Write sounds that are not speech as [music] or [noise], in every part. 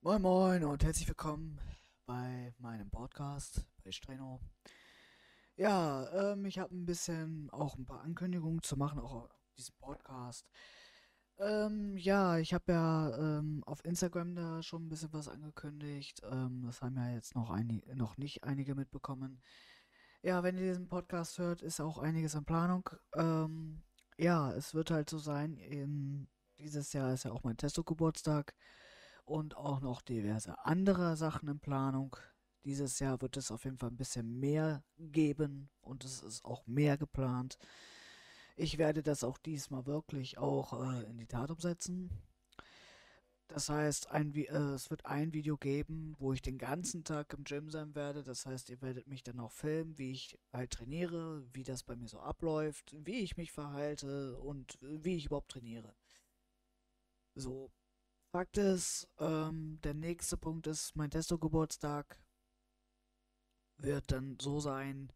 Moin Moin und herzlich willkommen bei meinem Podcast bei Streno. Ja, ähm, ich habe ein bisschen auch ein paar Ankündigungen zu machen, auch auf diesem Podcast. Ähm, ja, ich habe ja ähm, auf Instagram da schon ein bisschen was angekündigt. Ähm, das haben ja jetzt noch, einige, noch nicht einige mitbekommen. Ja, wenn ihr diesen Podcast hört, ist auch einiges in Planung. Ähm, ja, es wird halt so sein, in, dieses Jahr ist ja auch mein Testo-Geburtstag und auch noch diverse andere Sachen in Planung. Dieses Jahr wird es auf jeden Fall ein bisschen mehr geben und es ist auch mehr geplant. Ich werde das auch diesmal wirklich auch äh, in die Tat umsetzen. Das heißt, ein, äh, es wird ein Video geben, wo ich den ganzen Tag im Gym sein werde. Das heißt, ihr werdet mich dann auch filmen, wie ich halt trainiere, wie das bei mir so abläuft, wie ich mich verhalte und wie ich überhaupt trainiere. So, Fakt ist, ähm, der nächste Punkt ist, mein Testo-Geburtstag wird dann so sein,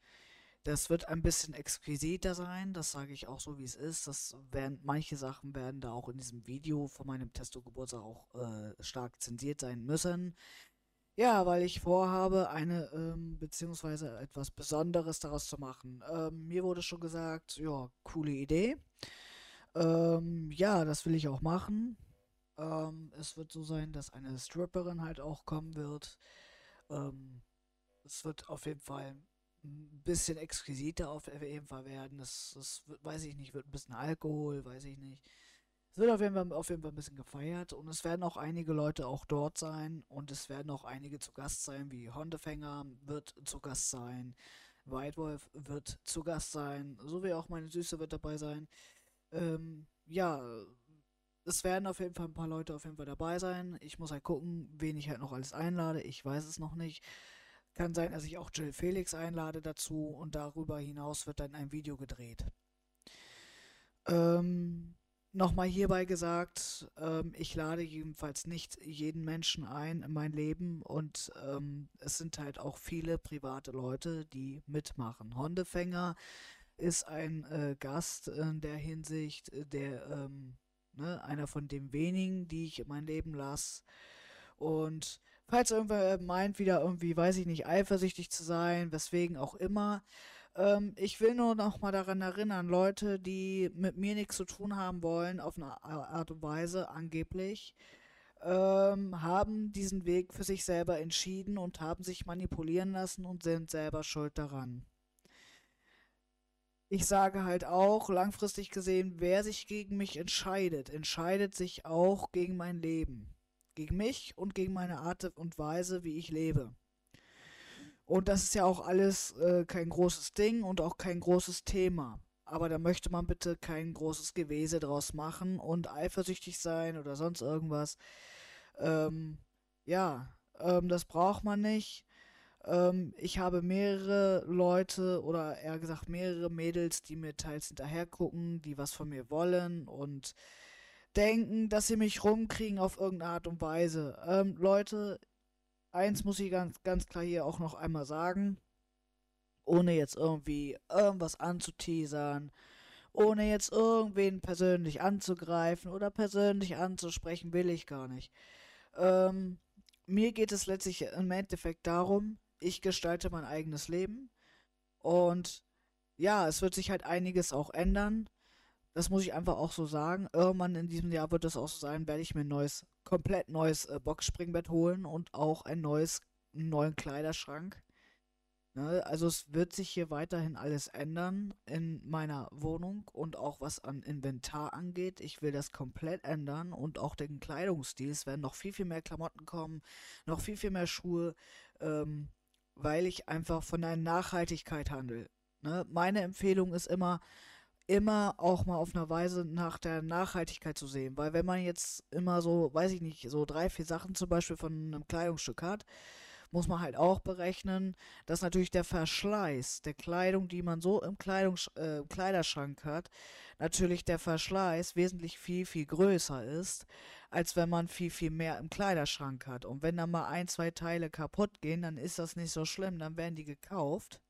das wird ein bisschen exquisiter sein, das sage ich auch so, wie es ist. Das werden, manche Sachen werden da auch in diesem Video von meinem Testo-Geburtstag auch äh, stark zensiert sein müssen. Ja, weil ich vorhabe, eine, ähm, beziehungsweise etwas Besonderes daraus zu machen. Ähm, mir wurde schon gesagt, ja, coole Idee. Ähm, ja, das will ich auch machen. Ähm, es wird so sein, dass eine Stripperin halt auch kommen wird. Ähm, es wird auf jeden Fall ein bisschen exquisiter auf jeden Fall werden. Das, das weiß ich nicht, wird ein bisschen Alkohol, weiß ich nicht. Es wird auf jeden, Fall, auf jeden Fall ein bisschen gefeiert und es werden auch einige Leute auch dort sein und es werden auch einige zu Gast sein, wie Hondefänger wird zu Gast sein, White Wolf wird zu Gast sein, so wie auch meine Süße wird dabei sein. Ähm, ja, es werden auf jeden Fall ein paar Leute auf jeden Fall dabei sein. Ich muss halt gucken, wen ich halt noch alles einlade. Ich weiß es noch nicht. Kann sein, dass ich auch Jill Felix einlade dazu und darüber hinaus wird dann ein Video gedreht. Ähm, Nochmal hierbei gesagt, ähm, ich lade jedenfalls nicht jeden Menschen ein in mein Leben und ähm, es sind halt auch viele private Leute, die mitmachen. Hondefänger ist ein äh, Gast in der Hinsicht, der ähm, Ne? Einer von den wenigen, die ich in mein Leben lasse. Und falls irgendwer meint, wieder irgendwie, weiß ich nicht, eifersüchtig zu sein, weswegen auch immer, ähm, ich will nur noch mal daran erinnern, Leute, die mit mir nichts zu tun haben wollen, auf eine Art und Weise, angeblich, ähm, haben diesen Weg für sich selber entschieden und haben sich manipulieren lassen und sind selber schuld daran ich sage halt auch, langfristig gesehen, wer sich gegen mich entscheidet, entscheidet sich auch gegen mein Leben. Gegen mich und gegen meine Art und Weise, wie ich lebe. Und das ist ja auch alles äh, kein großes Ding und auch kein großes Thema. Aber da möchte man bitte kein großes Gewese draus machen und eifersüchtig sein oder sonst irgendwas. Ähm, ja, ähm, das braucht man nicht. Ähm, ich habe mehrere Leute oder eher gesagt mehrere Mädels, die mir teils hinterher gucken, die was von mir wollen und denken, dass sie mich rumkriegen auf irgendeine Art und Weise. Ähm, Leute, eins muss ich ganz, ganz klar hier auch noch einmal sagen, ohne jetzt irgendwie irgendwas anzuteasern, ohne jetzt irgendwen persönlich anzugreifen oder persönlich anzusprechen, will ich gar nicht. Ähm, mir geht es letztlich im Endeffekt darum, ich gestalte mein eigenes Leben. Und ja, es wird sich halt einiges auch ändern. Das muss ich einfach auch so sagen. Irgendwann in diesem Jahr wird es auch so sein, werde ich mir ein neues, komplett neues äh, Boxspringbett holen und auch ein neues, einen neuen Kleiderschrank. Ne, also es wird sich hier weiterhin alles ändern in meiner Wohnung und auch was an Inventar angeht. Ich will das komplett ändern und auch den Kleidungsstil. Es werden noch viel, viel mehr Klamotten kommen, noch viel, viel mehr Schuhe. Ähm, weil ich einfach von der Nachhaltigkeit handle. Ne? Meine Empfehlung ist immer, immer auch mal auf einer Weise nach der Nachhaltigkeit zu sehen. Weil wenn man jetzt immer so, weiß ich nicht, so drei, vier Sachen zum Beispiel von einem Kleidungsstück hat, muss man halt auch berechnen, dass natürlich der Verschleiß der Kleidung, die man so im Kleidungs äh, Kleiderschrank hat, natürlich der Verschleiß wesentlich viel, viel größer ist, als wenn man viel, viel mehr im Kleiderschrank hat. Und wenn dann mal ein, zwei Teile kaputt gehen, dann ist das nicht so schlimm, dann werden die gekauft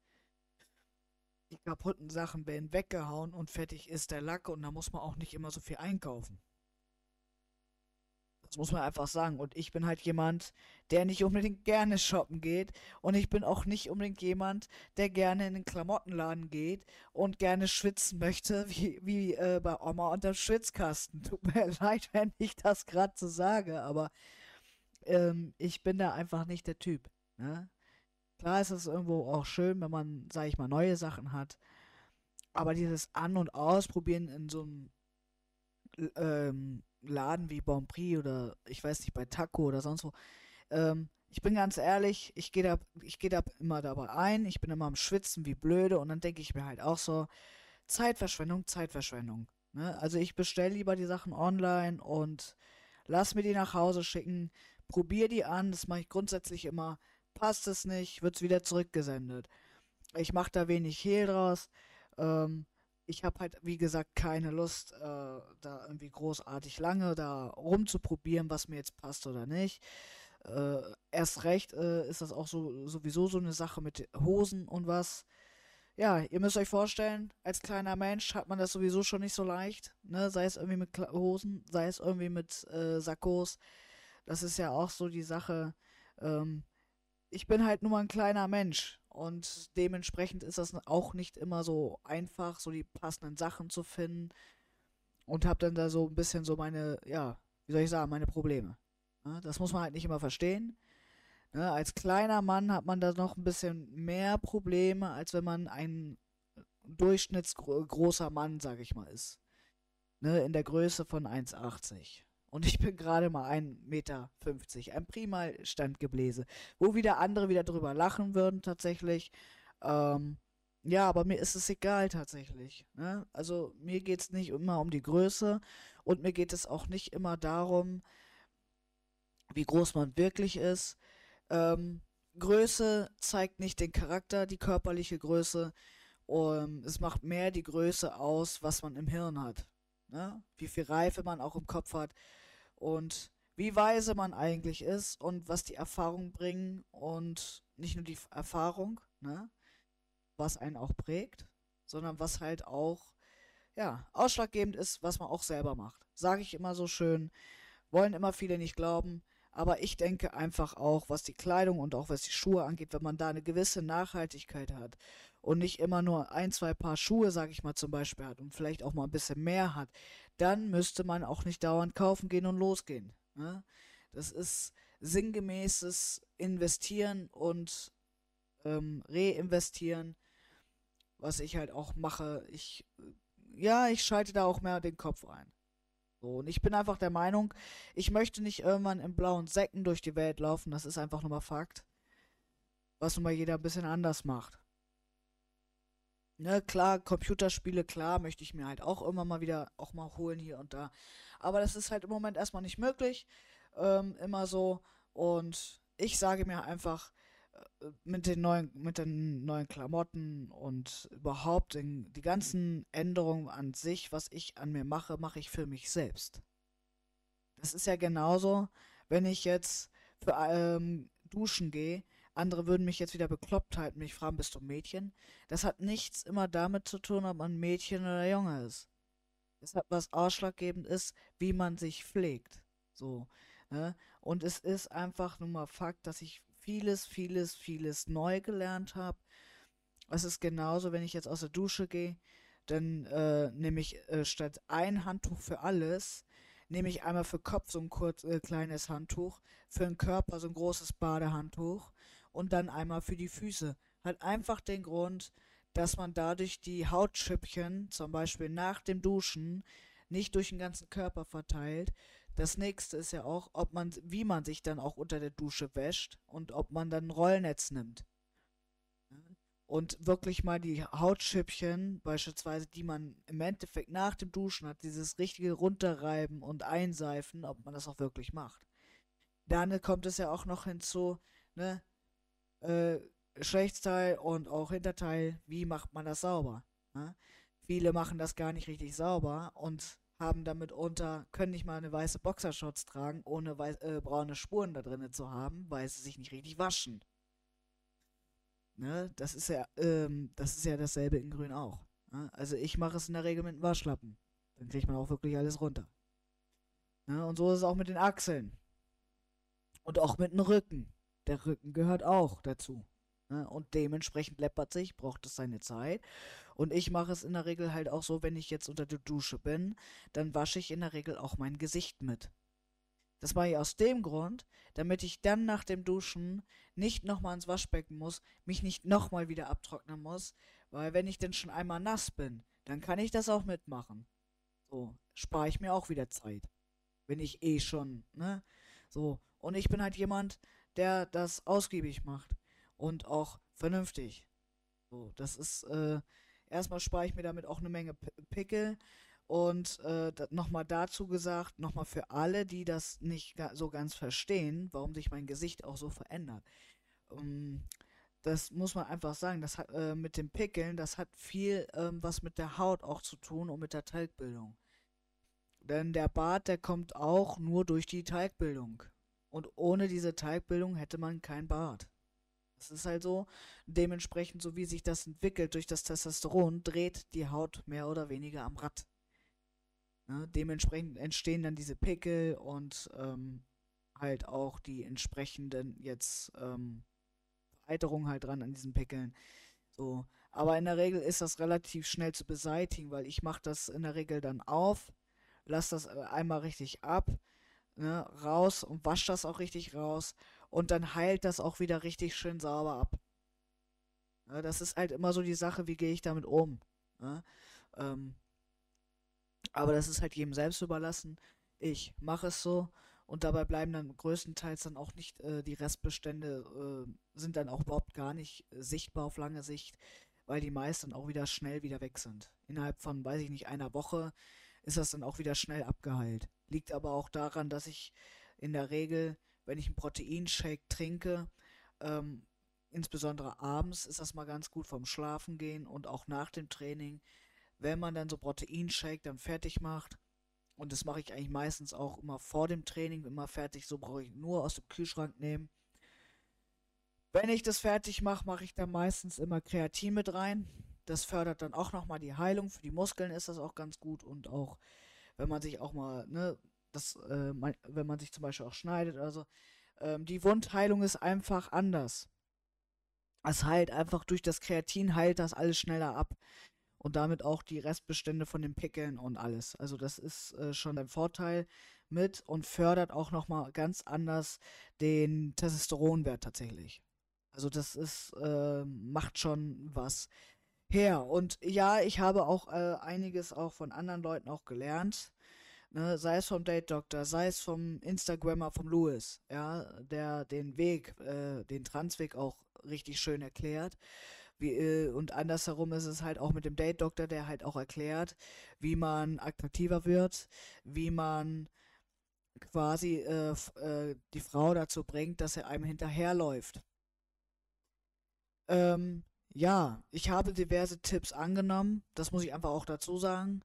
die kaputten Sachen werden weggehauen und fertig ist der Lack und da muss man auch nicht immer so viel einkaufen. Das muss man einfach sagen. Und ich bin halt jemand, der nicht unbedingt gerne shoppen geht. Und ich bin auch nicht unbedingt jemand, der gerne in den Klamottenladen geht und gerne schwitzen möchte, [laughs] wie, wie äh, bei Oma unterm Schwitzkasten. Tut mir [laughs] leid, wenn ich das gerade so sage, aber ähm, ich bin da einfach nicht der Typ. Ne? Klar ist es irgendwo auch schön, wenn man, sag ich mal, neue Sachen hat. Aber dieses An- und Ausprobieren in so einem ähm, Laden wie Bon Prix oder ich weiß nicht, bei Taco oder sonst wo. Ähm, ich bin ganz ehrlich, ich gehe da, ich gehe da immer dabei ein, ich bin immer am Schwitzen wie blöde und dann denke ich mir halt auch so, Zeitverschwendung, Zeitverschwendung. Ne? Also ich bestelle lieber die Sachen online und lass mir die nach Hause schicken, probiere die an, das mache ich grundsätzlich immer. Passt es nicht, wird es wieder zurückgesendet. Ich mache da wenig Hehl draus. Ähm, ich habe halt, wie gesagt, keine Lust, äh, da irgendwie großartig lange da rumzuprobieren, was mir jetzt passt oder nicht. Äh, erst recht äh, ist das auch so sowieso so eine Sache mit Hosen und was. Ja, ihr müsst euch vorstellen, als kleiner Mensch hat man das sowieso schon nicht so leicht, ne? Sei es irgendwie mit Kla Hosen, sei es irgendwie mit äh, Sakkos. Das ist ja auch so die Sache. Ähm, ich bin halt nur mal ein kleiner Mensch und dementsprechend ist das auch nicht immer so einfach, so die passenden Sachen zu finden und habe dann da so ein bisschen so meine, ja, wie soll ich sagen, meine Probleme. Ja, das muss man halt nicht immer verstehen. Ne, als kleiner Mann hat man da noch ein bisschen mehr Probleme, als wenn man ein durchschnittsgroßer Mann, sag ich mal, ist. Ne, in der Größe von 1,80. Und ich bin gerade mal 1,50 Meter. Ein prima Standgebläse. Wo wieder andere wieder drüber lachen würden, tatsächlich. Ähm, ja, aber mir ist es egal, tatsächlich. Ne? Also, mir geht es nicht immer um die Größe. Und mir geht es auch nicht immer darum, wie groß man wirklich ist. Ähm, Größe zeigt nicht den Charakter, die körperliche Größe. Um, es macht mehr die Größe aus, was man im Hirn hat. Ne? Wie viel Reife man auch im Kopf hat und wie weise man eigentlich ist und was die Erfahrung bringen und nicht nur die Erfahrung, ne, was einen auch prägt, sondern was halt auch, ja, ausschlaggebend ist, was man auch selber macht. Sage ich immer so schön, wollen immer viele nicht glauben, aber ich denke einfach auch, was die Kleidung und auch was die Schuhe angeht, wenn man da eine gewisse Nachhaltigkeit hat und nicht immer nur ein, zwei Paar Schuhe, sage ich mal zum Beispiel hat und vielleicht auch mal ein bisschen mehr hat, dann müsste man auch nicht dauernd kaufen gehen und losgehen. Ne? Das ist sinngemäßes Investieren und ähm, Reinvestieren, was ich halt auch mache. Ich, ja, ich schalte da auch mehr den Kopf ein. So, und ich bin einfach der Meinung, ich möchte nicht irgendwann in blauen Säcken durch die Welt laufen, das ist einfach nur mal Fakt. Was nun mal jeder ein bisschen anders macht. Ne, klar, Computerspiele, klar, möchte ich mir halt auch immer mal wieder auch mal holen hier und da. Aber das ist halt im Moment erstmal nicht möglich. Ähm, immer so. Und ich sage mir einfach, äh, mit den neuen, mit den neuen Klamotten und überhaupt den, die ganzen Änderungen an sich, was ich an mir mache, mache ich für mich selbst. Das ist ja genauso, wenn ich jetzt für ähm, duschen gehe andere würden mich jetzt wieder bekloppt halten, mich fragen, bist du Mädchen? Das hat nichts immer damit zu tun, ob man Mädchen oder Junge ist. Es hat was ausschlaggebend ist, wie man sich pflegt. So. Ne? Und es ist einfach nur mal Fakt, dass ich vieles, vieles, vieles neu gelernt habe. Es ist genauso, wenn ich jetzt aus der Dusche gehe, dann äh, nehme ich äh, statt ein Handtuch für alles, nehme ich einmal für Kopf so ein kurz, äh, kleines Handtuch, für den Körper so ein großes Badehandtuch und dann einmal für die Füße. Hat einfach den Grund, dass man dadurch die Hautschüppchen, zum Beispiel nach dem Duschen, nicht durch den ganzen Körper verteilt. Das nächste ist ja auch, ob man, wie man sich dann auch unter der Dusche wäscht und ob man dann ein Rollnetz nimmt. Und wirklich mal die Hautschüppchen, beispielsweise, die man im Endeffekt nach dem Duschen hat, dieses richtige Runterreiben und Einseifen, ob man das auch wirklich macht. Dann kommt es ja auch noch hinzu, ne, äh, Geschlechtsteil und auch Hinterteil, wie macht man das sauber? Ne? Viele machen das gar nicht richtig sauber und haben damit unter, können nicht mal eine weiße Boxershorts tragen, ohne weiß, äh, braune Spuren da drinnen zu haben, weil sie sich nicht richtig waschen. Ne? Das ist ja, ähm, das ist ja dasselbe in Grün auch. Ne? Also ich mache es in der Regel mit einem Waschlappen. Dann kriegt man auch wirklich alles runter. Ne? Und so ist es auch mit den Achseln. Und auch mit dem Rücken. Der Rücken gehört auch dazu. Ne? Und dementsprechend läppert sich, braucht es seine Zeit. Und ich mache es in der Regel halt auch so, wenn ich jetzt unter der Dusche bin, dann wasche ich in der Regel auch mein Gesicht mit. Das mache ich aus dem Grund, damit ich dann nach dem Duschen nicht nochmal ins Waschbecken muss, mich nicht nochmal wieder abtrocknen muss, weil wenn ich denn schon einmal nass bin, dann kann ich das auch mitmachen. So, spare ich mir auch wieder Zeit. Wenn ich eh schon, ne? So, und ich bin halt jemand, der das ausgiebig macht und auch vernünftig. So, das ist, äh, erstmal spare ich mir damit auch eine Menge P Pickel und äh, nochmal dazu gesagt, nochmal für alle, die das nicht ga so ganz verstehen, warum sich mein Gesicht auch so verändert. Um, das muss man einfach sagen, das hat äh, mit den Pickeln, das hat viel ähm, was mit der Haut auch zu tun und mit der Talgbildung. Denn der Bart, der kommt auch nur durch die Talgbildung. Und ohne diese Talgbildung hätte man kein Bart. Das ist halt so. Dementsprechend, so wie sich das entwickelt durch das Testosteron, dreht die Haut mehr oder weniger am Rad. Ne? Dementsprechend entstehen dann diese Pickel und ähm, halt auch die entsprechenden jetzt ähm, Vereiterungen halt dran an diesen Pickeln. So. Aber in der Regel ist das relativ schnell zu beseitigen, weil ich mache das in der Regel dann auf, lasse das äh, einmal richtig ab, ne, raus und wasche das auch richtig raus und dann heilt das auch wieder richtig schön sauber ab. Ja, das ist halt immer so die Sache, wie gehe ich damit um. Ne? Ähm, aber das ist halt jedem selbst überlassen. Ich mache es so und dabei bleiben dann größtenteils dann auch nicht äh, die Restbestände, äh, sind dann auch überhaupt gar nicht äh, sichtbar auf lange Sicht, weil die meisten auch wieder schnell wieder weg sind. Innerhalb von, weiß ich nicht, einer Woche ist das dann auch wieder schnell abgeheilt. Liegt aber auch daran, dass ich in der Regel, wenn ich einen Proteinshake trinke, ähm, insbesondere abends ist das mal ganz gut vom Schlafen gehen und auch nach dem Training, wenn man dann so Proteinshake dann fertig macht, und das mache ich eigentlich meistens auch immer vor dem Training, immer fertig, so brauche ich nur aus dem Kühlschrank nehmen. Wenn ich das fertig mache, mache ich dann meistens immer Kreatin mit rein. Das fördert dann auch nochmal die Heilung. Für die Muskeln ist das auch ganz gut und auch, wenn man sich auch mal, ne, das, äh, man, wenn man sich zum Beispiel auch schneidet, also ähm, die Wundheilung ist einfach anders. Es heilt einfach durch das Kreatin heilt das alles schneller ab und damit auch die Restbestände von den Pickeln und alles. Also das ist äh, schon ein Vorteil mit und fördert auch nochmal ganz anders den Testosteronwert tatsächlich. Also das ist, äh, macht schon was her. Und ja, ich habe auch äh, einiges auch von anderen Leuten auch gelernt. Ne, sei es vom Date Doctor, sei es vom Instagrammer, vom Louis, ja, der den Weg, äh, den Transweg auch richtig schön erklärt. Wie, äh, und andersherum ist es halt auch mit dem Date Doctor, der halt auch erklärt, wie man attraktiver wird, wie man quasi äh, äh, die Frau dazu bringt, dass er einem hinterherläuft. Ähm, ja, ich habe diverse Tipps angenommen, das muss ich einfach auch dazu sagen.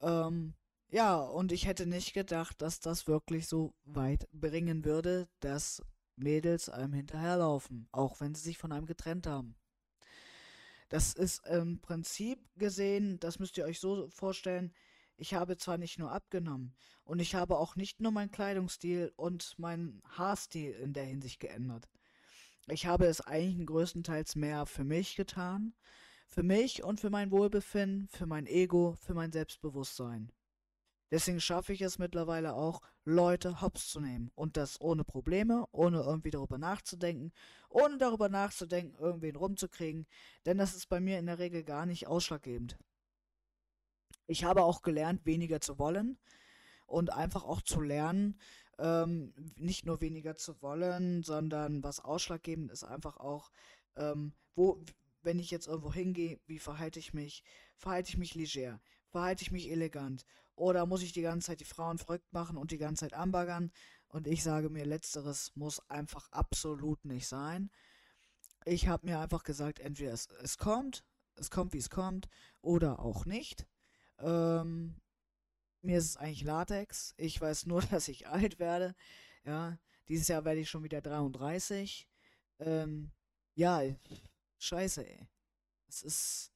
Ähm, ja, und ich hätte nicht gedacht, dass das wirklich so weit bringen würde, dass Mädels einem hinterherlaufen, auch wenn sie sich von einem getrennt haben. Das ist im Prinzip gesehen, das müsst ihr euch so vorstellen, ich habe zwar nicht nur abgenommen und ich habe auch nicht nur meinen Kleidungsstil und meinen Haarstil in der Hinsicht geändert. Ich habe es eigentlich größtenteils mehr für mich getan, für mich und für mein Wohlbefinden, für mein Ego, für mein Selbstbewusstsein. Deswegen schaffe ich es mittlerweile auch, Leute hops zu nehmen. Und das ohne Probleme, ohne irgendwie darüber nachzudenken, ohne darüber nachzudenken, irgendwen rumzukriegen. Denn das ist bei mir in der Regel gar nicht ausschlaggebend. Ich habe auch gelernt, weniger zu wollen und einfach auch zu lernen, ähm, nicht nur weniger zu wollen, sondern was ausschlaggebend ist, einfach auch, ähm, wo, wenn ich jetzt irgendwo hingehe, wie verhalte ich mich? Verhalte ich mich leger? Verhalte ich mich elegant? Oder muss ich die ganze Zeit die Frauen verrückt machen und die ganze Zeit anbaggern? Und ich sage mir, letzteres muss einfach absolut nicht sein. Ich habe mir einfach gesagt, entweder es, es kommt, es kommt, wie es kommt, oder auch nicht. Ähm, mir ist es eigentlich Latex. Ich weiß nur, [laughs] dass ich alt werde. Ja, dieses Jahr werde ich schon wieder 33. Ähm, ja, scheiße, ey. Es ist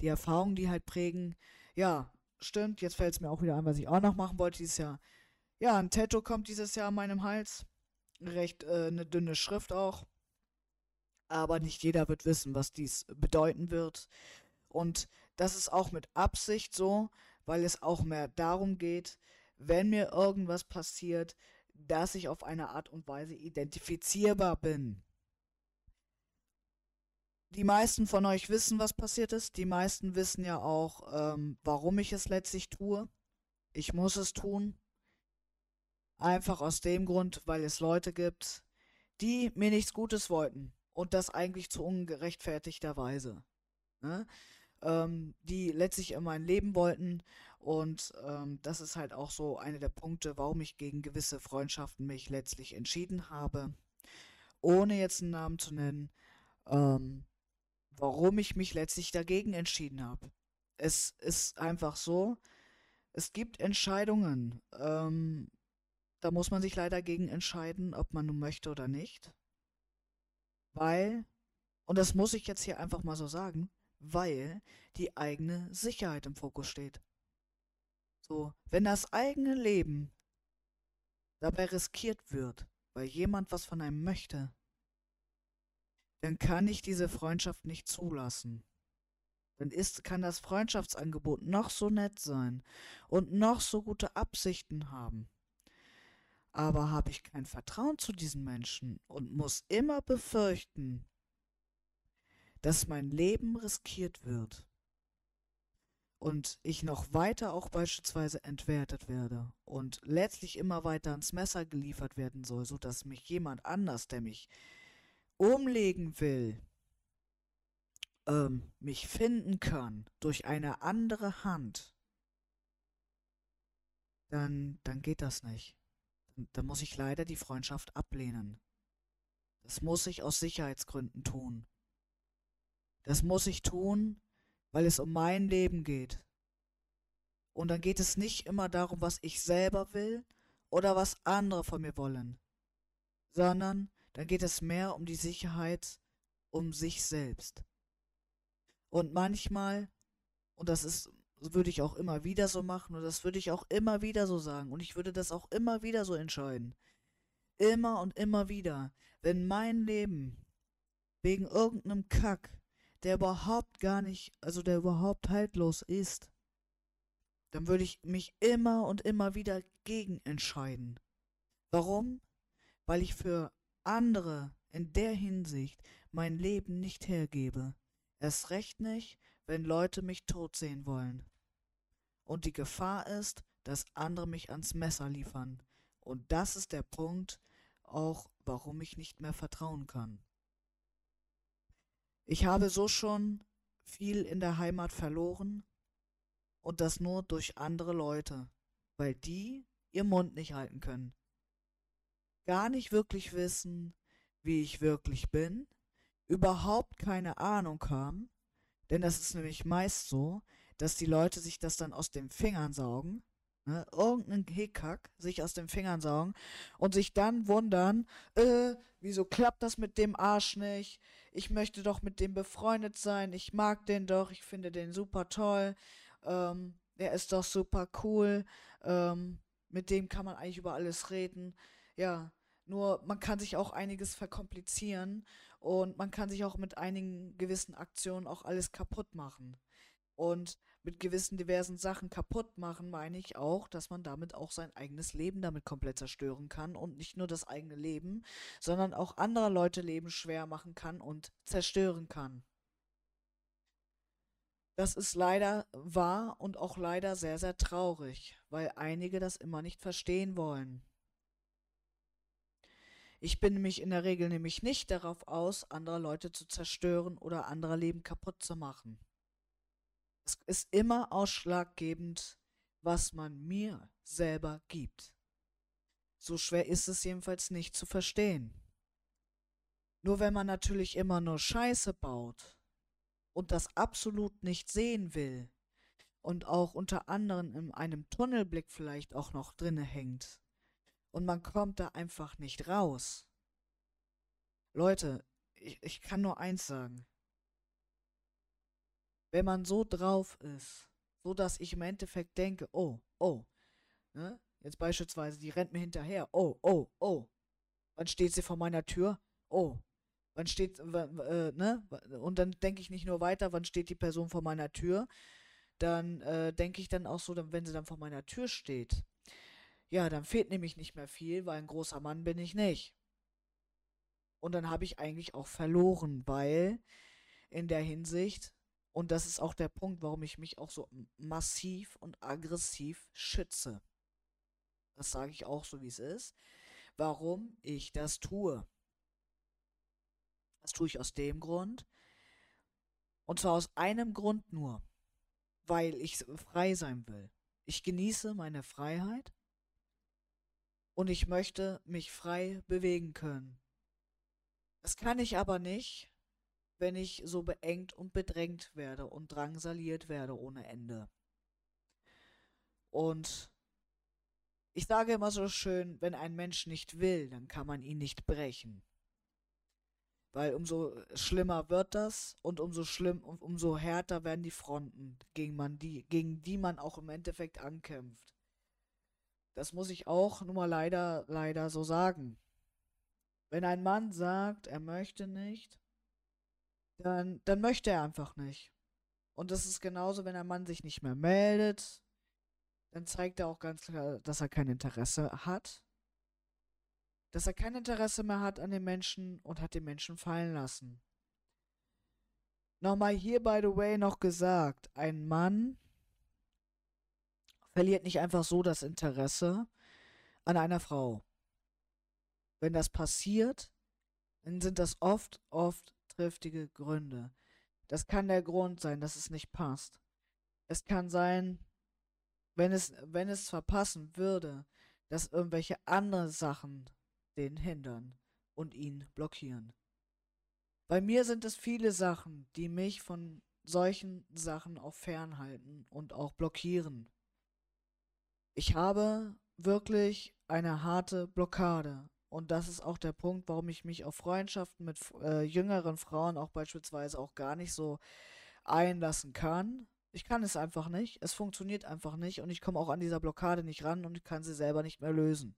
die Erfahrungen, die halt prägen. Ja, stimmt, jetzt fällt es mir auch wieder ein, was ich auch noch machen wollte dieses Jahr. Ja, ein Tattoo kommt dieses Jahr an meinem Hals. Recht äh, eine dünne Schrift auch. Aber nicht jeder wird wissen, was dies bedeuten wird. Und das ist auch mit Absicht so, weil es auch mehr darum geht, wenn mir irgendwas passiert, dass ich auf eine Art und Weise identifizierbar bin. Die meisten von euch wissen, was passiert ist. Die meisten wissen ja auch, ähm, warum ich es letztlich tue. Ich muss es tun. Einfach aus dem Grund, weil es Leute gibt, die mir nichts Gutes wollten. Und das eigentlich zu ungerechtfertigter Weise. Ne? Ähm, die letztlich in mein Leben wollten. Und ähm, das ist halt auch so einer der Punkte, warum ich gegen gewisse Freundschaften mich letztlich entschieden habe. Ohne jetzt einen Namen zu nennen. Ähm, warum ich mich letztlich dagegen entschieden habe. Es ist einfach so, es gibt Entscheidungen. Ähm, da muss man sich leider gegen entscheiden, ob man nun möchte oder nicht. Weil, und das muss ich jetzt hier einfach mal so sagen, weil die eigene Sicherheit im Fokus steht. So, wenn das eigene Leben dabei riskiert wird, weil jemand was von einem möchte, dann kann ich diese Freundschaft nicht zulassen. Dann ist, kann das Freundschaftsangebot noch so nett sein und noch so gute Absichten haben. Aber habe ich kein Vertrauen zu diesen Menschen und muss immer befürchten, dass mein Leben riskiert wird und ich noch weiter auch beispielsweise entwertet werde und letztlich immer weiter ans Messer geliefert werden soll, sodass mich jemand anders, der mich umlegen will, ähm, mich finden kann durch eine andere Hand, dann, dann geht das nicht. Dann muss ich leider die Freundschaft ablehnen. Das muss ich aus Sicherheitsgründen tun. Das muss ich tun, weil es um mein Leben geht. Und dann geht es nicht immer darum, was ich selber will oder was andere von mir wollen, sondern dann geht es mehr um die Sicherheit um sich selbst. Und manchmal, und das ist, würde ich auch immer wieder so machen, und das würde ich auch immer wieder so sagen, und ich würde das auch immer wieder so entscheiden. Immer und immer wieder, wenn mein Leben wegen irgendeinem Kack, der überhaupt gar nicht, also der überhaupt haltlos ist, dann würde ich mich immer und immer wieder gegen entscheiden. Warum? Weil ich für andere in der Hinsicht mein Leben nicht hergebe. Erst recht nicht, wenn Leute mich tot sehen wollen. Und die Gefahr ist, dass andere mich ans Messer liefern. Und das ist der Punkt, auch warum ich nicht mehr vertrauen kann. Ich habe so schon viel in der Heimat verloren und das nur durch andere Leute, weil die ihr Mund nicht halten können. Gar nicht wirklich wissen, wie ich wirklich bin, überhaupt keine Ahnung haben, denn das ist nämlich meist so, dass die Leute sich das dann aus den Fingern saugen, ne, irgendeinen Hickhack sich aus den Fingern saugen und sich dann wundern, äh, wieso klappt das mit dem Arsch nicht? Ich möchte doch mit dem befreundet sein, ich mag den doch, ich finde den super toll, ähm, der ist doch super cool, ähm, mit dem kann man eigentlich über alles reden. Ja, nur man kann sich auch einiges verkomplizieren und man kann sich auch mit einigen gewissen Aktionen auch alles kaputt machen. Und mit gewissen diversen Sachen kaputt machen meine ich auch, dass man damit auch sein eigenes Leben damit komplett zerstören kann und nicht nur das eigene Leben, sondern auch anderer Leute Leben schwer machen kann und zerstören kann. Das ist leider wahr und auch leider sehr, sehr traurig, weil einige das immer nicht verstehen wollen. Ich bin nämlich in der Regel nämlich nicht darauf aus, andere Leute zu zerstören oder anderer Leben kaputt zu machen. Es ist immer ausschlaggebend, was man mir selber gibt. So schwer ist es jedenfalls nicht zu verstehen. Nur wenn man natürlich immer nur Scheiße baut und das absolut nicht sehen will und auch unter anderem in einem Tunnelblick vielleicht auch noch drinne hängt, und man kommt da einfach nicht raus. Leute, ich, ich kann nur eins sagen. Wenn man so drauf ist, so dass ich im Endeffekt denke, oh, oh, ne, jetzt beispielsweise, die rennt mir hinterher. Oh, oh, oh. Wann steht sie vor meiner Tür? Oh. Wann steht, äh, ne? Und dann denke ich nicht nur weiter, wann steht die Person vor meiner Tür, dann äh, denke ich dann auch so, wenn sie dann vor meiner Tür steht, ja, dann fehlt nämlich nicht mehr viel, weil ein großer Mann bin ich nicht. Und dann habe ich eigentlich auch verloren, weil in der Hinsicht, und das ist auch der Punkt, warum ich mich auch so massiv und aggressiv schütze. Das sage ich auch so, wie es ist. Warum ich das tue. Das tue ich aus dem Grund. Und zwar aus einem Grund nur weil ich frei sein will. Ich genieße meine Freiheit und ich möchte mich frei bewegen können. Das kann ich aber nicht, wenn ich so beengt und bedrängt werde und drangsaliert werde ohne Ende. Und ich sage immer so schön, wenn ein Mensch nicht will, dann kann man ihn nicht brechen. Weil umso schlimmer wird das und umso schlimm und umso härter werden die Fronten, gegen, man die, gegen die man auch im Endeffekt ankämpft. Das muss ich auch nun mal leider, leider so sagen. Wenn ein Mann sagt, er möchte nicht, dann, dann möchte er einfach nicht. Und das ist genauso, wenn ein Mann sich nicht mehr meldet, dann zeigt er auch ganz klar, dass er kein Interesse hat dass er kein Interesse mehr hat an den Menschen und hat den Menschen fallen lassen. Nochmal hier, by the way, noch gesagt, ein Mann verliert nicht einfach so das Interesse an einer Frau. Wenn das passiert, dann sind das oft, oft triftige Gründe. Das kann der Grund sein, dass es nicht passt. Es kann sein, wenn es, wenn es verpassen würde, dass irgendwelche andere Sachen den hindern und ihn blockieren. Bei mir sind es viele Sachen, die mich von solchen Sachen auch fernhalten und auch blockieren. Ich habe wirklich eine harte Blockade. Und das ist auch der Punkt, warum ich mich auf Freundschaften mit äh, jüngeren Frauen auch beispielsweise auch gar nicht so einlassen kann. Ich kann es einfach nicht. Es funktioniert einfach nicht und ich komme auch an dieser Blockade nicht ran und kann sie selber nicht mehr lösen.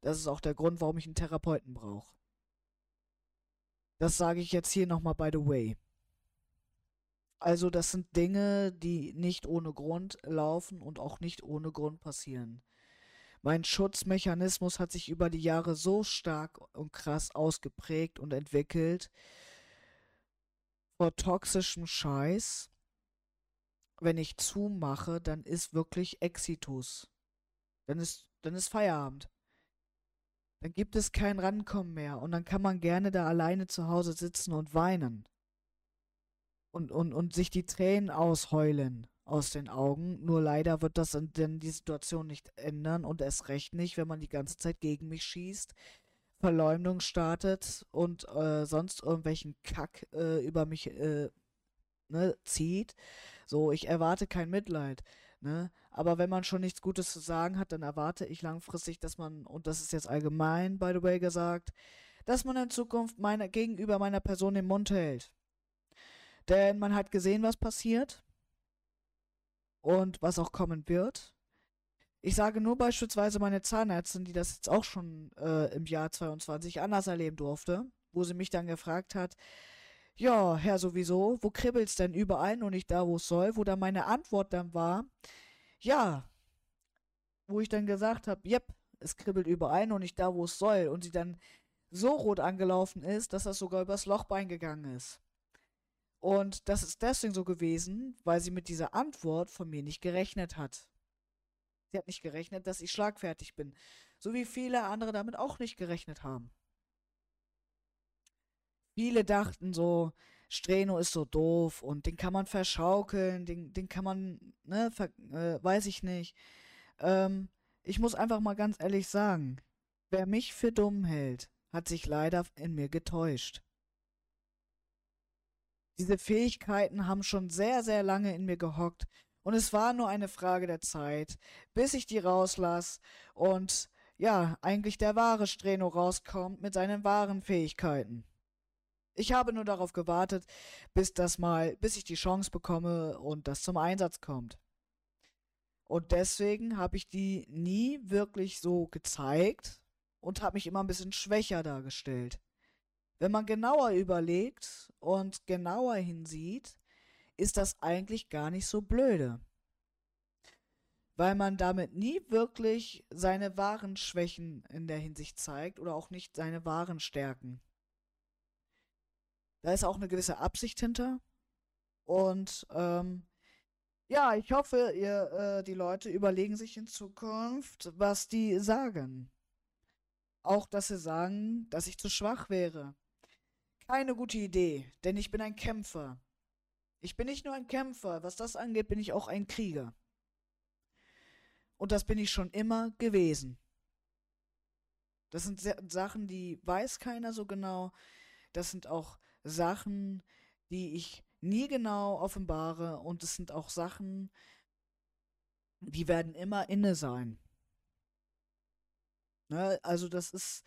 Das ist auch der Grund, warum ich einen Therapeuten brauche. Das sage ich jetzt hier nochmal by the way. Also das sind Dinge, die nicht ohne Grund laufen und auch nicht ohne Grund passieren. Mein Schutzmechanismus hat sich über die Jahre so stark und krass ausgeprägt und entwickelt vor toxischem Scheiß. Wenn ich zumache, dann ist wirklich Exitus. Dann ist, dann ist Feierabend dann gibt es kein Rankommen mehr und dann kann man gerne da alleine zu Hause sitzen und weinen. Und, und, und sich die Tränen ausheulen aus den Augen. Nur leider wird das dann die Situation nicht ändern und erst recht nicht, wenn man die ganze Zeit gegen mich schießt, Verleumdung startet und äh, sonst irgendwelchen Kack äh, über mich äh, ne, zieht. So, ich erwarte kein Mitleid. Ne? Aber wenn man schon nichts Gutes zu sagen hat, dann erwarte ich langfristig, dass man, und das ist jetzt allgemein, by the way, gesagt, dass man in Zukunft meine, gegenüber meiner Person den Mund hält. Denn man hat gesehen, was passiert und was auch kommen wird. Ich sage nur beispielsweise meine Zahnärztin, die das jetzt auch schon äh, im Jahr 22 anders erleben durfte, wo sie mich dann gefragt hat, ja, Herr sowieso, wo kribbelt's denn überall, nur nicht da, wo es soll, wo dann meine Antwort dann war, ja, wo ich dann gesagt habe, yep, es kribbelt überall, nur nicht da, wo es soll, und sie dann so rot angelaufen ist, dass das sogar übers Lochbein gegangen ist. Und das ist deswegen so gewesen, weil sie mit dieser Antwort von mir nicht gerechnet hat. Sie hat nicht gerechnet, dass ich schlagfertig bin. So wie viele andere damit auch nicht gerechnet haben. Viele dachten so, Streno ist so doof und den kann man verschaukeln, den, den kann man, ne, ver, äh, weiß ich nicht. Ähm, ich muss einfach mal ganz ehrlich sagen, wer mich für dumm hält, hat sich leider in mir getäuscht. Diese Fähigkeiten haben schon sehr, sehr lange in mir gehockt und es war nur eine Frage der Zeit, bis ich die rauslass und ja, eigentlich der wahre Streno rauskommt mit seinen wahren Fähigkeiten. Ich habe nur darauf gewartet, bis das mal, bis ich die Chance bekomme und das zum Einsatz kommt. Und deswegen habe ich die nie wirklich so gezeigt und habe mich immer ein bisschen schwächer dargestellt. Wenn man genauer überlegt und genauer hinsieht, ist das eigentlich gar nicht so blöde. Weil man damit nie wirklich seine wahren Schwächen in der Hinsicht zeigt oder auch nicht seine wahren Stärken. Da ist auch eine gewisse Absicht hinter. Und ähm, ja, ich hoffe, ihr, äh, die Leute überlegen sich in Zukunft, was die sagen. Auch, dass sie sagen, dass ich zu schwach wäre. Keine gute Idee, denn ich bin ein Kämpfer. Ich bin nicht nur ein Kämpfer, was das angeht, bin ich auch ein Krieger. Und das bin ich schon immer gewesen. Das sind Sachen, die weiß keiner so genau. Das sind auch Sachen, die ich nie genau offenbare. Und es sind auch Sachen, die werden immer inne sein. Ne? Also das ist,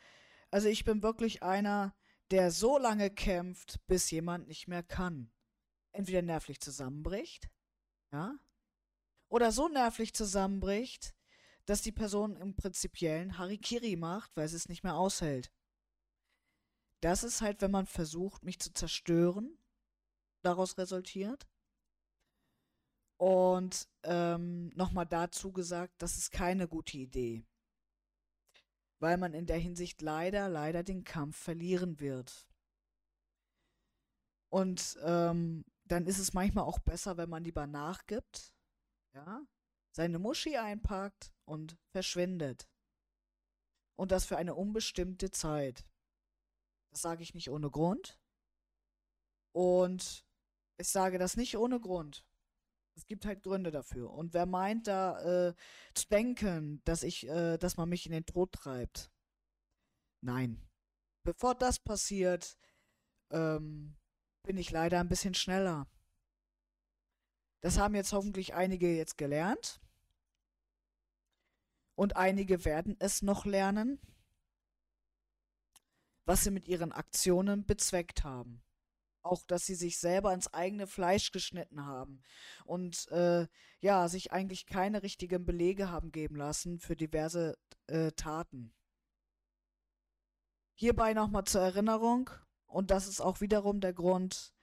also ich bin wirklich einer, der so lange kämpft, bis jemand nicht mehr kann. Entweder nervlich zusammenbricht, ja, oder so nervlich zusammenbricht, dass die Person im Prinzipiellen Harikiri macht, weil sie es nicht mehr aushält. Das ist halt, wenn man versucht, mich zu zerstören, daraus resultiert. Und ähm, nochmal dazu gesagt, das ist keine gute Idee. Weil man in der Hinsicht leider, leider den Kampf verlieren wird. Und ähm, dann ist es manchmal auch besser, wenn man lieber nachgibt, ja, seine Muschi einpackt und verschwindet. Und das für eine unbestimmte Zeit. Das sage ich nicht ohne Grund. Und ich sage das nicht ohne Grund. Es gibt halt Gründe dafür. Und wer meint da äh, zu denken, dass ich, äh, dass man mich in den Tod treibt, nein. Bevor das passiert, ähm, bin ich leider ein bisschen schneller. Das haben jetzt hoffentlich einige jetzt gelernt. Und einige werden es noch lernen, was sie mit ihren Aktionen bezweckt haben. Auch, dass sie sich selber ins eigene Fleisch geschnitten haben und äh, ja, sich eigentlich keine richtigen Belege haben geben lassen für diverse äh, Taten. Hierbei nochmal zur Erinnerung, und das ist auch wiederum der Grund,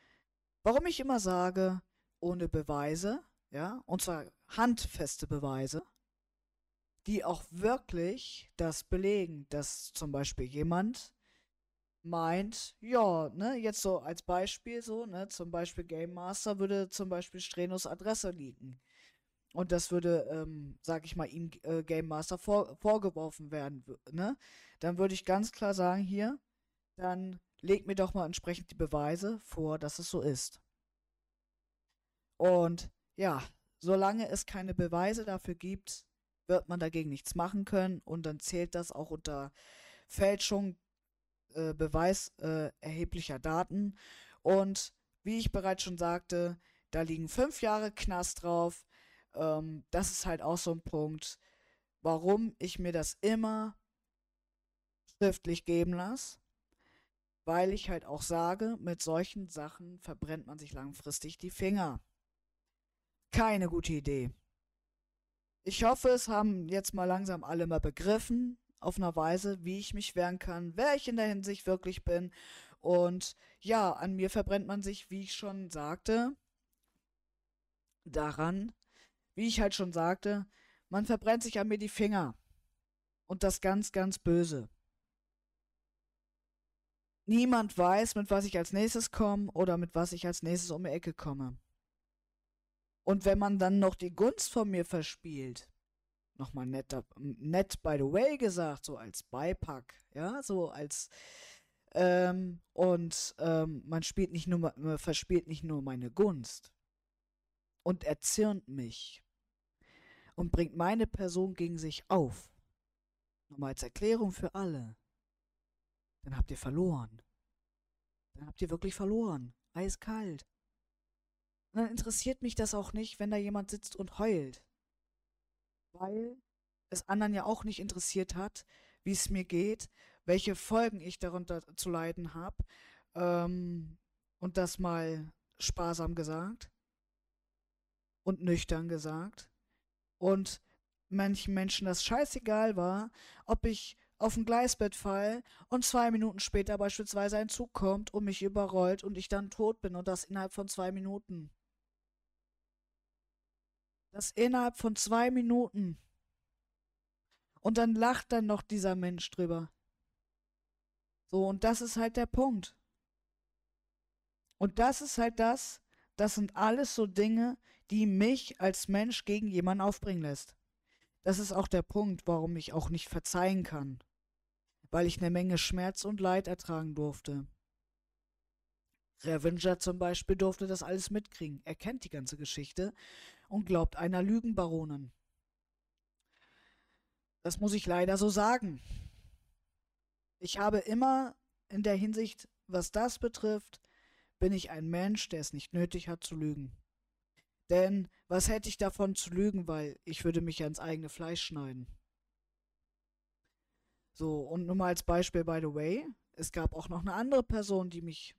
warum ich immer sage, ohne Beweise, ja, und zwar handfeste Beweise, die auch wirklich das belegen, dass zum Beispiel jemand meint, ja, ne, jetzt so als Beispiel so, ne, zum Beispiel Game Master würde zum Beispiel Strenos Adresse liegen. Und das würde, ähm, sag ich mal, ihm äh, Game Master vor, vorgeworfen werden, ne? Dann würde ich ganz klar sagen, hier, dann leg mir doch mal entsprechend die Beweise vor, dass es so ist. Und ja, solange es keine Beweise dafür gibt, wird man dagegen nichts machen können und dann zählt das auch unter Fälschung äh, Beweis äh, erheblicher Daten. Und wie ich bereits schon sagte, da liegen fünf Jahre Knast drauf. Ähm, das ist halt auch so ein Punkt, warum ich mir das immer schriftlich geben lasse. Weil ich halt auch sage, mit solchen Sachen verbrennt man sich langfristig die Finger. Keine gute Idee. Ich hoffe, es haben jetzt mal langsam alle mal begriffen, auf einer Weise, wie ich mich wehren kann, wer ich in der Hinsicht wirklich bin. Und ja, an mir verbrennt man sich, wie ich schon sagte, daran, wie ich halt schon sagte, man verbrennt sich an mir die Finger. Und das ganz, ganz böse. Niemand weiß, mit was ich als nächstes komme oder mit was ich als nächstes um die Ecke komme. Und wenn man dann noch die Gunst von mir verspielt, nochmal nett, nett by the way gesagt, so als Beipack, ja, so als ähm, und ähm, man spielt nicht nur, man verspielt nicht nur meine Gunst und erzürnt mich und bringt meine Person gegen sich auf. Nochmal als Erklärung für alle. Dann habt ihr verloren. Dann habt ihr wirklich verloren. Eiskalt. Und dann interessiert mich das auch nicht, wenn da jemand sitzt und heult weil es anderen ja auch nicht interessiert hat, wie es mir geht, welche Folgen ich darunter zu leiden habe. Ähm, und das mal sparsam gesagt und nüchtern gesagt. und manchen Menschen das scheißegal war, ob ich auf ein Gleisbett fall und zwei Minuten später beispielsweise ein Zug kommt und mich überrollt und ich dann tot bin und das innerhalb von zwei Minuten. Das innerhalb von zwei Minuten. Und dann lacht dann noch dieser Mensch drüber. So, und das ist halt der Punkt. Und das ist halt das, das sind alles so Dinge, die mich als Mensch gegen jemanden aufbringen lässt. Das ist auch der Punkt, warum ich auch nicht verzeihen kann. Weil ich eine Menge Schmerz und Leid ertragen durfte. Revenger zum Beispiel durfte das alles mitkriegen. Er kennt die ganze Geschichte und glaubt einer Lügenbaronin. Das muss ich leider so sagen. Ich habe immer in der Hinsicht, was das betrifft, bin ich ein Mensch, der es nicht nötig hat zu lügen. Denn was hätte ich davon zu lügen, weil ich würde mich ja ins eigene Fleisch schneiden. So, und nur mal als Beispiel, by the way, es gab auch noch eine andere Person, die mich,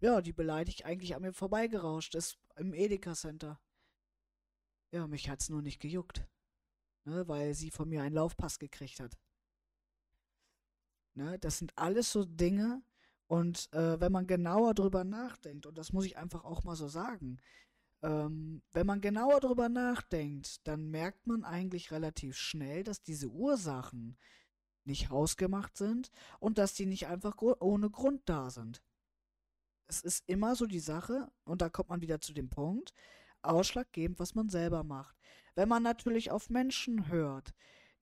ja, die beleidigt eigentlich an mir vorbeigerauscht ist im Edeka Center. Ja, mich hat's nur nicht gejuckt. Ne, weil sie von mir einen Laufpass gekriegt hat. Ne, das sind alles so Dinge, und äh, wenn man genauer drüber nachdenkt, und das muss ich einfach auch mal so sagen, ähm, wenn man genauer drüber nachdenkt, dann merkt man eigentlich relativ schnell, dass diese Ursachen nicht hausgemacht sind und dass die nicht einfach gru ohne Grund da sind. Es ist immer so die Sache, und da kommt man wieder zu dem Punkt, ausschlaggebend, was man selber macht. Wenn man natürlich auf Menschen hört,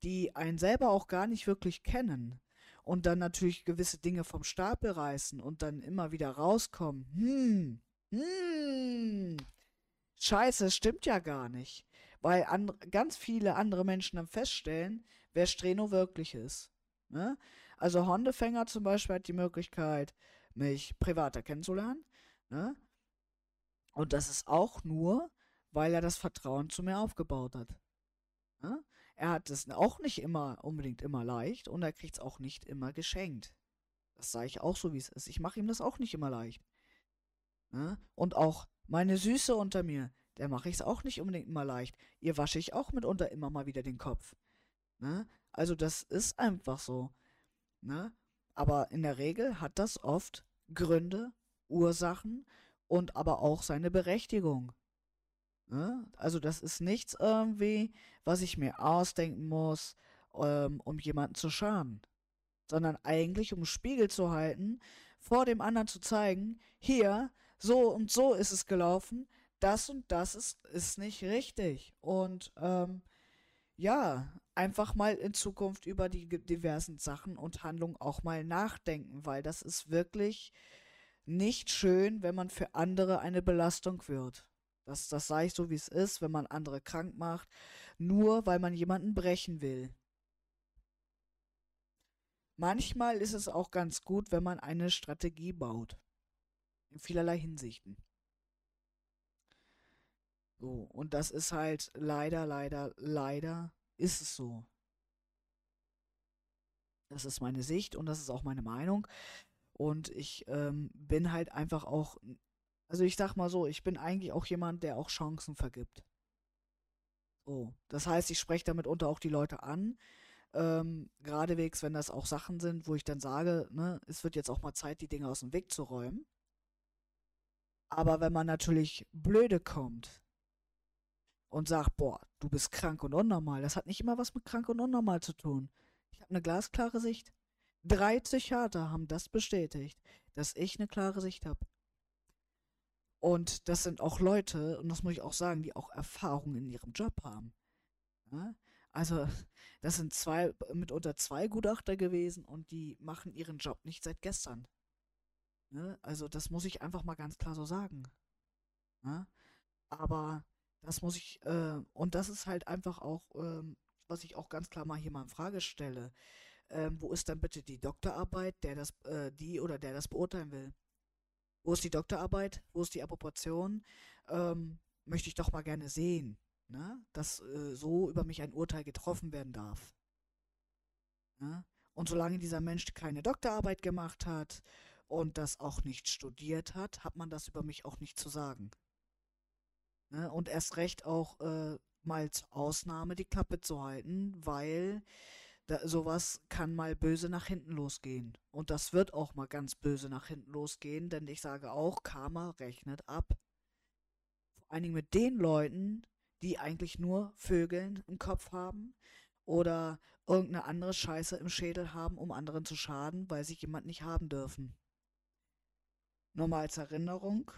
die einen selber auch gar nicht wirklich kennen, und dann natürlich gewisse Dinge vom Stapel reißen und dann immer wieder rauskommen. Hm, hm, scheiße, stimmt ja gar nicht. Weil ganz viele andere Menschen dann feststellen, wer Streno wirklich ist. Ne? Also Hondefänger zum Beispiel hat die Möglichkeit, mich privater kennenzulernen. Ne? Und das ist auch nur, weil er das Vertrauen zu mir aufgebaut hat. Ne? Er hat es auch nicht immer unbedingt immer leicht und er kriegt es auch nicht immer geschenkt. Das sage ich auch so, wie es ist. Ich mache ihm das auch nicht immer leicht. Ne? Und auch meine Süße unter mir, der mache ich es auch nicht unbedingt immer leicht. Ihr wasche ich auch mitunter immer mal wieder den Kopf. Ne? Also das ist einfach so. Aber in der Regel hat das oft Gründe, Ursachen und aber auch seine Berechtigung. Ne? Also das ist nichts irgendwie, was ich mir ausdenken muss, ähm, um jemanden zu schaden. Sondern eigentlich, um Spiegel zu halten, vor dem anderen zu zeigen, hier, so und so ist es gelaufen, das und das ist, ist nicht richtig. Und ähm, ja, einfach mal in Zukunft über die diversen Sachen und Handlungen auch mal nachdenken, weil das ist wirklich nicht schön, wenn man für andere eine Belastung wird. Das, das sage ich so, wie es ist, wenn man andere krank macht, nur weil man jemanden brechen will. Manchmal ist es auch ganz gut, wenn man eine Strategie baut. In vielerlei Hinsichten. So, und das ist halt leider, leider, leider ist es so. Das ist meine Sicht und das ist auch meine Meinung. Und ich ähm, bin halt einfach auch also ich sag mal so, ich bin eigentlich auch jemand, der auch Chancen vergibt. So, das heißt, ich spreche damit unter auch die Leute an. Ähm, geradewegs, wenn das auch Sachen sind, wo ich dann sage, ne, es wird jetzt auch mal Zeit, die Dinge aus dem Weg zu räumen. Aber wenn man natürlich blöde kommt und sagt, boah, du bist krank und unnormal, das hat nicht immer was mit krank und unnormal zu tun. Ich habe eine glasklare Sicht. Drei Psychiater haben das bestätigt, dass ich eine klare Sicht habe. Und das sind auch Leute, und das muss ich auch sagen, die auch Erfahrung in ihrem Job haben. Ja? Also, das sind zwei, mitunter zwei Gutachter gewesen und die machen ihren Job nicht seit gestern. Ne? Also, das muss ich einfach mal ganz klar so sagen. Ja? Aber das muss ich, äh, und das ist halt einfach auch, ähm, was ich auch ganz klar mal hier mal in Frage stelle. Ähm, wo ist dann bitte die Doktorarbeit, der das, äh, die oder der das beurteilen will? Wo ist die Doktorarbeit? Wo ist die Approbation? Ähm, möchte ich doch mal gerne sehen, ne? dass äh, so über mich ein Urteil getroffen werden darf. Ne? Und solange dieser Mensch keine Doktorarbeit gemacht hat und das auch nicht studiert hat, hat man das über mich auch nicht zu sagen. Ne? Und erst recht auch, äh, mal zur Ausnahme die Klappe zu halten, weil da, sowas kann mal böse nach hinten losgehen. Und das wird auch mal ganz böse nach hinten losgehen, denn ich sage auch, Karma rechnet ab. Vor allen Dingen mit den Leuten, die eigentlich nur Vögeln im Kopf haben oder irgendeine andere Scheiße im Schädel haben, um anderen zu schaden, weil sie jemand nicht haben dürfen. Nur mal als Erinnerung,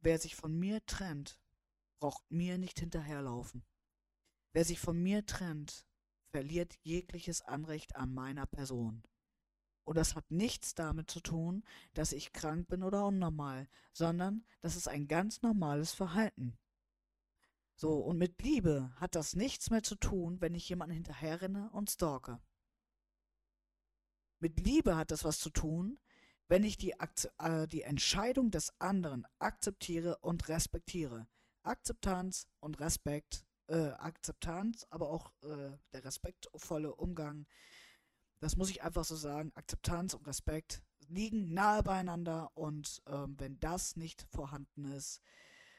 wer sich von mir trennt, braucht mir nicht hinterherlaufen. Wer sich von mir trennt, verliert jegliches Anrecht an meiner Person. Und das hat nichts damit zu tun, dass ich krank bin oder unnormal, sondern das ist ein ganz normales Verhalten. So, und mit Liebe hat das nichts mehr zu tun, wenn ich jemanden hinterherrenne und stalke. Mit Liebe hat das was zu tun, wenn ich die, äh, die Entscheidung des anderen akzeptiere und respektiere. Akzeptanz und Respekt, äh, Akzeptanz, aber auch äh, der respektvolle Umgang. Das muss ich einfach so sagen. Akzeptanz und Respekt liegen nahe beieinander und ähm, wenn das nicht vorhanden ist,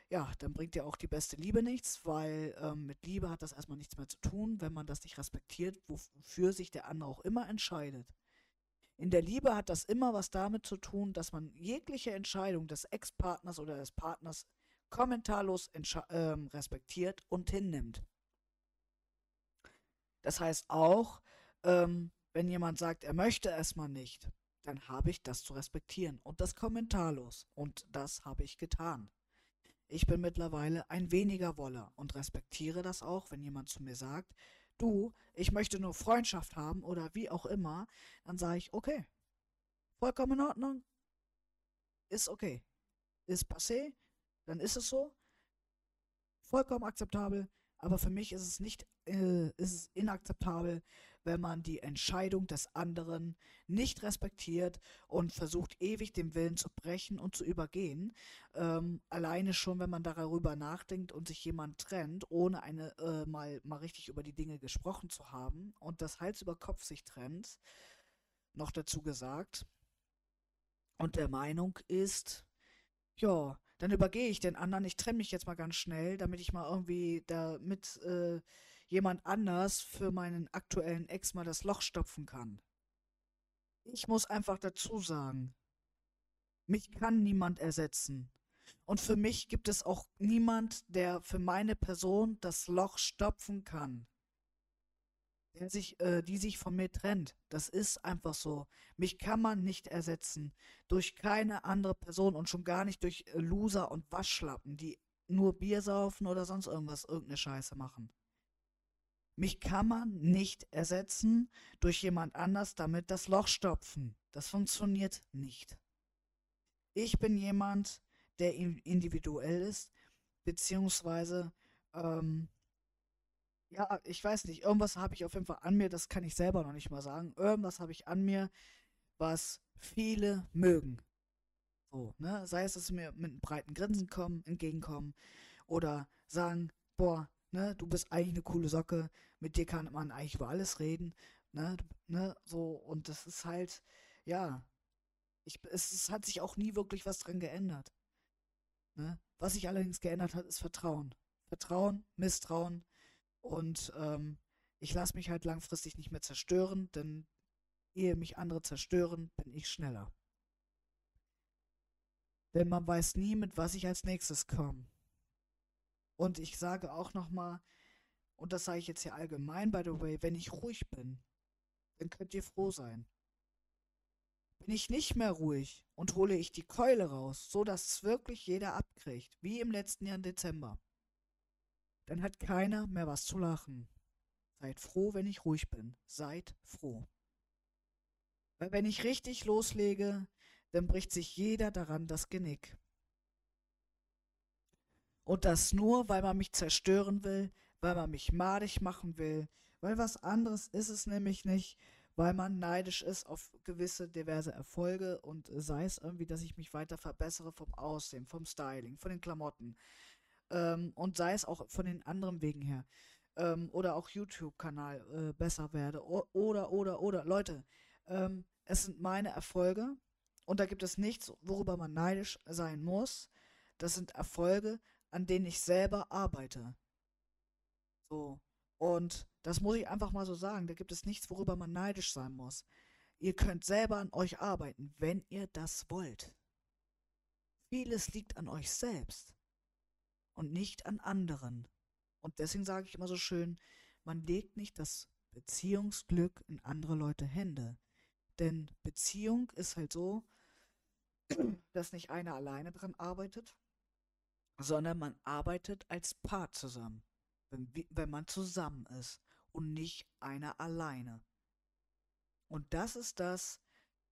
ja, dann bringt ja auch die beste Liebe nichts, weil ähm, mit Liebe hat das erstmal nichts mehr zu tun, wenn man das nicht respektiert, wofür sich der andere auch immer entscheidet. In der Liebe hat das immer was damit zu tun, dass man jegliche Entscheidung des Ex-Partners oder des Partners kommentarlos ähm, respektiert und hinnimmt. Das heißt auch, ähm, wenn jemand sagt, er möchte erstmal nicht, dann habe ich das zu respektieren und das kommentarlos. Und das habe ich getan. Ich bin mittlerweile ein weniger Woller und respektiere das auch, wenn jemand zu mir sagt, du, ich möchte nur Freundschaft haben oder wie auch immer, dann sage ich, okay, vollkommen in Ordnung, ist okay, ist passé, dann ist es so, vollkommen akzeptabel, aber für mich ist es nicht, äh, ist es inakzeptabel, wenn man die Entscheidung des anderen nicht respektiert und versucht ewig den Willen zu brechen und zu übergehen. Ähm, alleine schon, wenn man darüber nachdenkt und sich jemand trennt, ohne eine äh, mal, mal richtig über die Dinge gesprochen zu haben und das Hals über Kopf sich trennt, noch dazu gesagt. Und der Meinung ist, ja, dann übergehe ich den anderen, ich trenne mich jetzt mal ganz schnell, damit ich mal irgendwie damit äh, jemand anders für meinen aktuellen Ex mal das Loch stopfen kann. Ich muss einfach dazu sagen, mich kann niemand ersetzen. Und für mich gibt es auch niemand, der für meine Person das Loch stopfen kann. Der sich, äh, die sich von mir trennt. Das ist einfach so. Mich kann man nicht ersetzen. Durch keine andere Person und schon gar nicht durch äh, Loser und Waschlappen, die nur Bier saufen oder sonst irgendwas, irgendeine Scheiße machen. Mich kann man nicht ersetzen durch jemand anders damit das Loch stopfen. Das funktioniert nicht. Ich bin jemand, der individuell ist, beziehungsweise, ähm, ja, ich weiß nicht, irgendwas habe ich auf jeden Fall an mir, das kann ich selber noch nicht mal sagen. Irgendwas habe ich an mir, was viele mögen. So, ne? Sei es, dass sie mir mit einem breiten Grinsen kommen, entgegenkommen oder sagen, boah, ne, du bist eigentlich eine coole Socke, mit dir kann man eigentlich über alles reden, ne, ne, so, und das ist halt, ja, ich, es, es hat sich auch nie wirklich was dran geändert. Ne? Was sich allerdings geändert hat, ist Vertrauen. Vertrauen, Misstrauen und ähm, ich lasse mich halt langfristig nicht mehr zerstören, denn ehe mich andere zerstören, bin ich schneller. Denn man weiß nie, mit was ich als nächstes komme. Und ich sage auch nochmal, und das sage ich jetzt hier allgemein, by the way, wenn ich ruhig bin, dann könnt ihr froh sein. Bin ich nicht mehr ruhig und hole ich die Keule raus, so dass es wirklich jeder abkriegt, wie im letzten Jahr im Dezember, dann hat keiner mehr was zu lachen. Seid froh, wenn ich ruhig bin. Seid froh. Weil wenn ich richtig loslege, dann bricht sich jeder daran das Genick. Und das nur, weil man mich zerstören will, weil man mich madig machen will, weil was anderes ist es nämlich nicht, weil man neidisch ist auf gewisse diverse Erfolge und sei es irgendwie, dass ich mich weiter verbessere vom Aussehen, vom Styling, von den Klamotten ähm, und sei es auch von den anderen Wegen her ähm, oder auch YouTube-Kanal äh, besser werde o oder, oder, oder. Leute, ähm, es sind meine Erfolge und da gibt es nichts, worüber man neidisch sein muss. Das sind Erfolge, an denen ich selber arbeite. So. Und das muss ich einfach mal so sagen. Da gibt es nichts, worüber man neidisch sein muss. Ihr könnt selber an euch arbeiten, wenn ihr das wollt. Vieles liegt an euch selbst und nicht an anderen. Und deswegen sage ich immer so schön, man legt nicht das Beziehungsglück in andere Leute Hände. Denn Beziehung ist halt so, [clears throat] dass nicht einer alleine dran arbeitet, sondern man arbeitet als Paar zusammen, wenn, wenn man zusammen ist und nicht einer alleine. Und das ist das,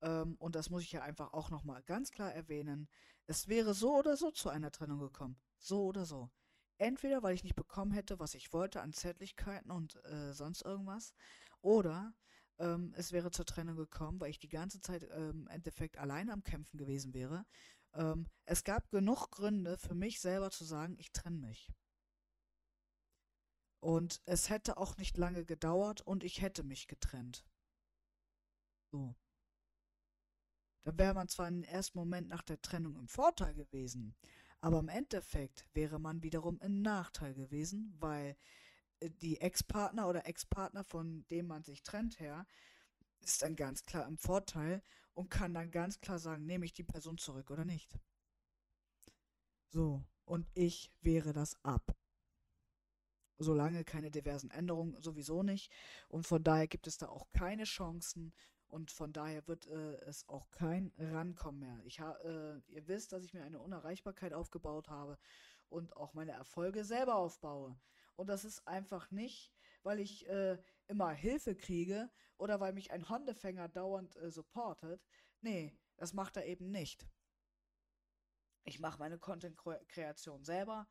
ähm, und das muss ich ja einfach auch nochmal ganz klar erwähnen, es wäre so oder so zu einer Trennung gekommen. So oder so. Entweder weil ich nicht bekommen hätte, was ich wollte an Zärtlichkeiten und äh, sonst irgendwas, oder ähm, es wäre zur Trennung gekommen, weil ich die ganze Zeit ähm, im Endeffekt alleine am Kämpfen gewesen wäre. Ähm, es gab genug Gründe für mich selber zu sagen, ich trenne mich. Und es hätte auch nicht lange gedauert und ich hätte mich getrennt. So. Da wäre man zwar im ersten Moment nach der Trennung im Vorteil gewesen, aber im Endeffekt wäre man wiederum im Nachteil gewesen, weil äh, die Ex-Partner oder Ex-Partner, von dem man sich trennt, her, ist dann ganz klar im Vorteil und kann dann ganz klar sagen, nehme ich die Person zurück oder nicht. So, und ich wehre das ab. Solange keine diversen Änderungen, sowieso nicht. Und von daher gibt es da auch keine Chancen. Und von daher wird äh, es auch kein Rankommen mehr. Ich ha äh, ihr wisst, dass ich mir eine Unerreichbarkeit aufgebaut habe und auch meine Erfolge selber aufbaue. Und das ist einfach nicht, weil ich äh, immer Hilfe kriege oder weil mich ein Hundefänger dauernd äh, supportet. Nee, das macht er eben nicht. Ich mache meine Content-Kreation selber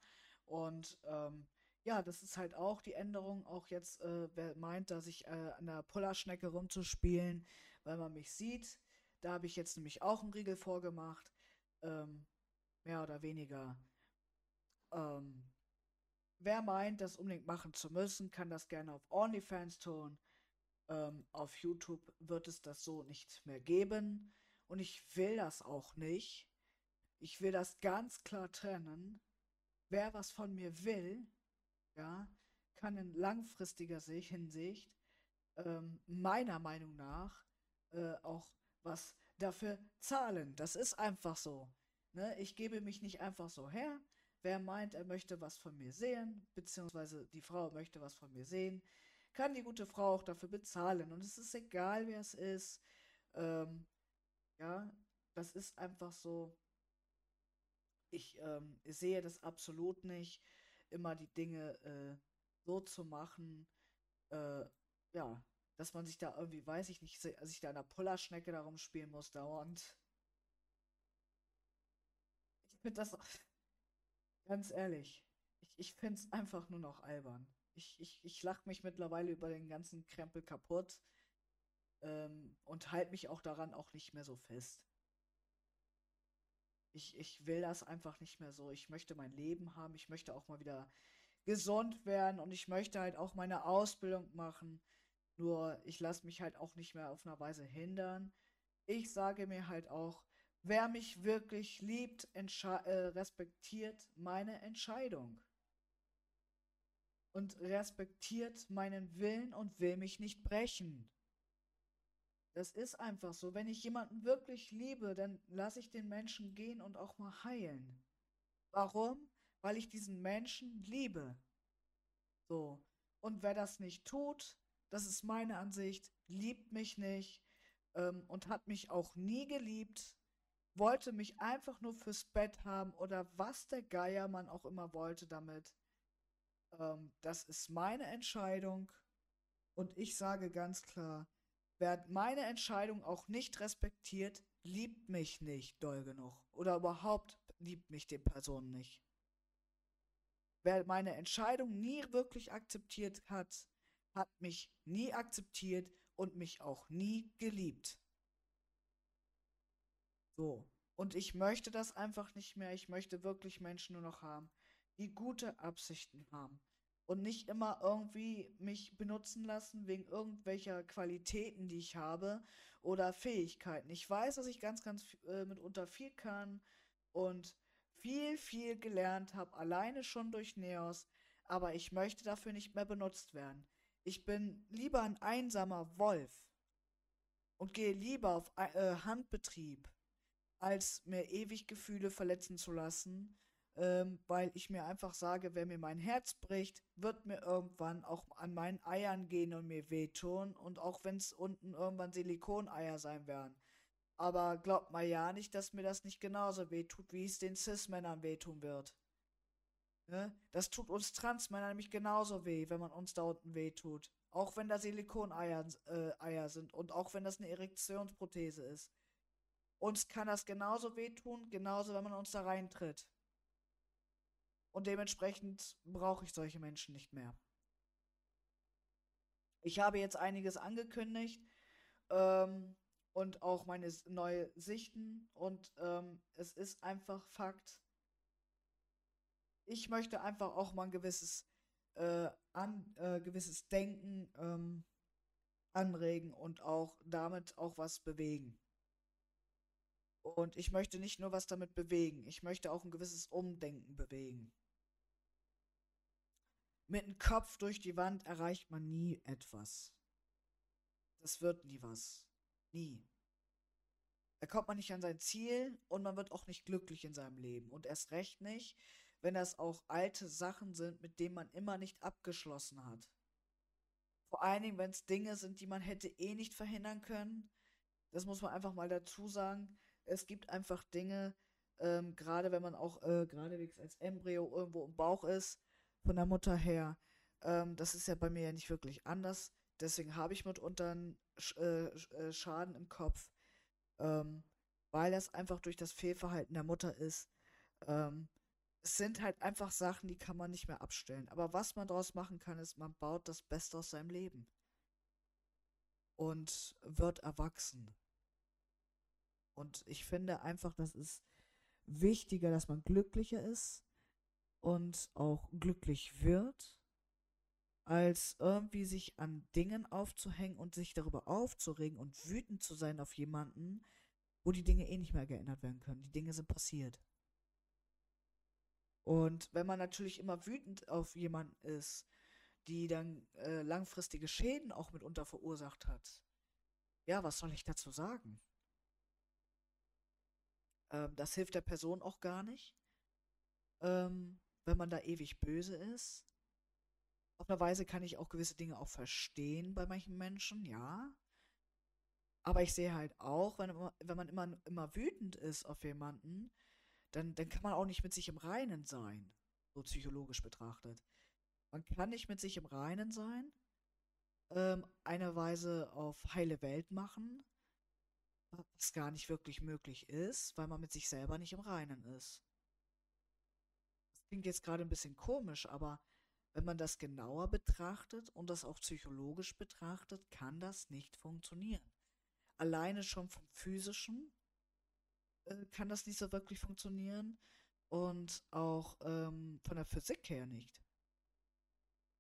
und ähm, ja, das ist halt auch die Änderung. Auch jetzt, äh, wer meint, dass ich äh, an der Pullerschnecke rumzuspielen, weil man mich sieht. Da habe ich jetzt nämlich auch einen Riegel vorgemacht. Ähm, mehr oder weniger. Ähm, wer meint, das unbedingt machen zu müssen, kann das gerne auf OnlyFans tun. Ähm, auf YouTube wird es das so nicht mehr geben. Und ich will das auch nicht. Ich will das ganz klar trennen. Wer was von mir will, ja, kann in langfristiger Hinsicht ähm, meiner Meinung nach äh, auch was dafür zahlen. Das ist einfach so. Ne? Ich gebe mich nicht einfach so her. Wer meint, er möchte was von mir sehen, beziehungsweise die Frau möchte was von mir sehen, kann die gute Frau auch dafür bezahlen. Und es ist egal, wer es ist. Ähm, ja, das ist einfach so. Ich ähm, sehe das absolut nicht, immer die Dinge äh, so zu machen. Äh, ja, dass man sich da irgendwie, weiß ich nicht, sich da in der Pullerschnecke darum spielen muss dauernd. Ich finde das, ganz ehrlich, ich, ich finde es einfach nur noch albern. Ich, ich, ich lach mich mittlerweile über den ganzen Krempel kaputt ähm, und halte mich auch daran auch nicht mehr so fest. Ich, ich will das einfach nicht mehr so. Ich möchte mein Leben haben. Ich möchte auch mal wieder gesund werden und ich möchte halt auch meine Ausbildung machen. Nur ich lasse mich halt auch nicht mehr auf einer Weise hindern. Ich sage mir halt auch, wer mich wirklich liebt, äh, respektiert meine Entscheidung. Und respektiert meinen Willen und will mich nicht brechen. Das ist einfach so. Wenn ich jemanden wirklich liebe, dann lasse ich den Menschen gehen und auch mal heilen. Warum? Weil ich diesen Menschen liebe. So. Und wer das nicht tut, das ist meine Ansicht, liebt mich nicht ähm, und hat mich auch nie geliebt, wollte mich einfach nur fürs Bett haben oder was der Geier man auch immer wollte damit. Ähm, das ist meine Entscheidung und ich sage ganz klar, wer meine Entscheidung auch nicht respektiert, liebt mich nicht doll genug oder überhaupt liebt mich die Person nicht. Wer meine Entscheidung nie wirklich akzeptiert hat, hat mich nie akzeptiert und mich auch nie geliebt. So. Und ich möchte das einfach nicht mehr. Ich möchte wirklich Menschen nur noch haben, die gute Absichten haben. Und nicht immer irgendwie mich benutzen lassen wegen irgendwelcher Qualitäten, die ich habe oder Fähigkeiten. Ich weiß, dass ich ganz, ganz äh, mitunter viel kann und viel, viel gelernt habe, alleine schon durch Neos. aber ich möchte dafür nicht mehr benutzt werden. Ich bin lieber ein einsamer Wolf und gehe lieber auf äh, Handbetrieb, als mir ewig Gefühle verletzen zu lassen, ähm, weil ich mir einfach sage, wer mir mein Herz bricht, wird mir irgendwann auch an meinen Eiern gehen und mir wehtun und auch wenn es unten irgendwann Silikoneier sein werden. Aber glaubt mal ja nicht, dass mir das nicht genauso wehtut, wie es den Cis-Männern wehtun wird. Ne? Das tut uns Transmännern nämlich genauso weh, wenn man uns da unten wehtut. Auch wenn da Silikoneier äh, Eier sind und auch wenn das eine Erektionsprothese ist. Uns kann das genauso wehtun, genauso wenn man uns da reintritt. Und dementsprechend brauche ich solche Menschen nicht mehr. Ich habe jetzt einiges angekündigt ähm, und auch meine neue Sichten und ähm, es ist einfach Fakt, ich möchte einfach auch mal ein gewisses, äh, an, äh, gewisses Denken ähm, anregen und auch damit auch was bewegen. Und ich möchte nicht nur was damit bewegen, ich möchte auch ein gewisses Umdenken bewegen. Mit dem Kopf durch die Wand erreicht man nie etwas. Das wird nie was. Nie. Da kommt man nicht an sein Ziel und man wird auch nicht glücklich in seinem Leben. Und erst recht nicht, wenn das auch alte Sachen sind, mit denen man immer nicht abgeschlossen hat. Vor allen Dingen, wenn es Dinge sind, die man hätte eh nicht verhindern können. Das muss man einfach mal dazu sagen. Es gibt einfach Dinge, ähm, gerade wenn man auch äh, geradewegs als Embryo irgendwo im Bauch ist, von der Mutter her. Ähm, das ist ja bei mir ja nicht wirklich anders. Deswegen habe ich mitunter einen Sch äh, äh, Schaden im Kopf, ähm, weil das einfach durch das Fehlverhalten der Mutter ist. Ähm, es sind halt einfach Sachen, die kann man nicht mehr abstellen. Aber was man daraus machen kann, ist, man baut das Beste aus seinem Leben. Und wird erwachsen. Und ich finde einfach, das ist wichtiger, dass man glücklicher ist und auch glücklich wird, als irgendwie sich an Dingen aufzuhängen und sich darüber aufzuregen und wütend zu sein auf jemanden, wo die Dinge eh nicht mehr geändert werden können. Die Dinge sind passiert. Und wenn man natürlich immer wütend auf jemanden ist, die dann äh, langfristige Schäden auch mitunter verursacht hat, ja, was soll ich dazu sagen? Ähm, das hilft der Person auch gar nicht, ähm, wenn man da ewig böse ist. Auf eine Weise kann ich auch gewisse Dinge auch verstehen bei manchen Menschen, ja. Aber ich sehe halt auch, wenn, wenn man immer, immer wütend ist auf jemanden, dann, dann kann man auch nicht mit sich im Reinen sein, so psychologisch betrachtet. Man kann nicht mit sich im Reinen sein, ähm, eine Weise auf heile Welt machen, was gar nicht wirklich möglich ist, weil man mit sich selber nicht im Reinen ist. Das klingt jetzt gerade ein bisschen komisch, aber wenn man das genauer betrachtet und das auch psychologisch betrachtet, kann das nicht funktionieren. Alleine schon vom physischen äh, kann das nicht so wirklich funktionieren und auch ähm, von der Physik her nicht.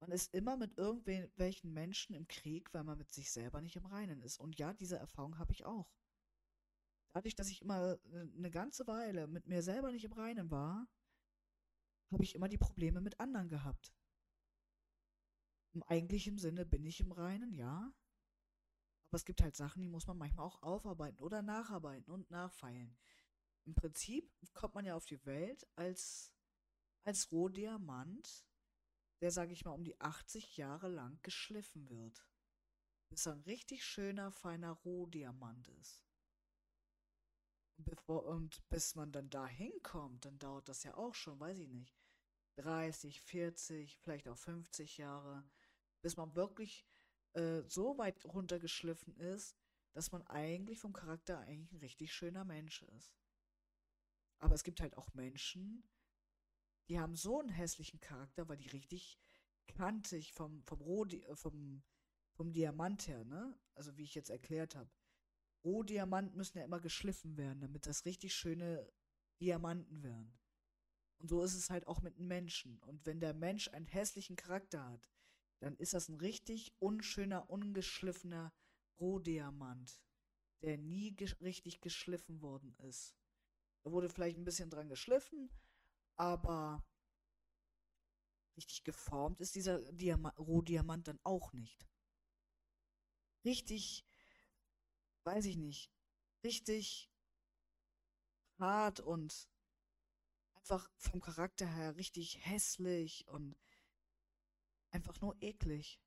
Man ist immer mit irgendwelchen Menschen im Krieg, weil man mit sich selber nicht im Reinen ist. Und ja, diese Erfahrung habe ich auch. Dadurch, dass ich immer äh, eine ganze Weile mit mir selber nicht im Reinen war, habe ich immer die Probleme mit anderen gehabt. Im eigentlichen Sinne bin ich im Reinen, ja. Aber es gibt halt Sachen, die muss man manchmal auch aufarbeiten oder nacharbeiten und nachfeilen. Im Prinzip kommt man ja auf die Welt als, als Rohdiamant, der, sage ich mal, um die 80 Jahre lang geschliffen wird. Bis er ein richtig schöner, feiner Rohdiamant ist. Und, bevor, und bis man dann da hinkommt, dann dauert das ja auch schon, weiß ich nicht, 30, 40, vielleicht auch 50 Jahre, bis man wirklich äh, so weit runtergeschliffen ist, dass man eigentlich vom Charakter eigentlich ein richtig schöner Mensch ist. Aber es gibt halt auch Menschen, die haben so einen hässlichen Charakter, weil die richtig kantig vom, vom, Rohdi äh, vom, vom Diamant her, ne? Also wie ich jetzt erklärt habe. Rohdiamanten müssen ja immer geschliffen werden, damit das richtig schöne Diamanten werden. Und so ist es halt auch mit einem Menschen. Und wenn der Mensch einen hässlichen Charakter hat, dann ist das ein richtig unschöner, ungeschliffener Rohdiamant, der nie ge richtig geschliffen worden ist. Da wurde vielleicht ein bisschen dran geschliffen, aber richtig geformt ist dieser Diama Rohdiamant dann auch nicht. Richtig, weiß ich nicht, richtig hart und einfach vom Charakter her richtig hässlich und einfach nur eklig.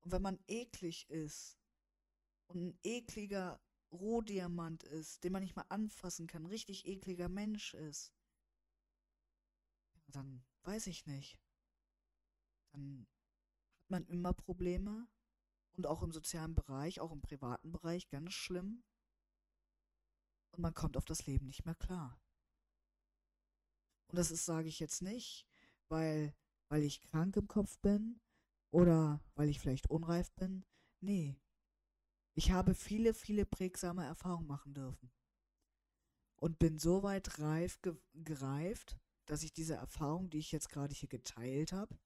Und wenn man eklig ist und ein ekliger Rohdiamant ist, den man nicht mal anfassen kann, richtig ekliger Mensch ist, dann weiß ich nicht. Dann hat man immer Probleme und auch im sozialen Bereich, auch im privaten Bereich ganz schlimm. Und man kommt auf das Leben nicht mehr klar. Und das ist, sage ich jetzt nicht, weil, weil ich krank im Kopf bin oder weil ich vielleicht unreif bin. Nee. Ich habe viele, viele prägsame Erfahrungen machen dürfen. Und bin so weit reif ge gereift, dass ich diese Erfahrung, die ich jetzt gerade hier geteilt habe,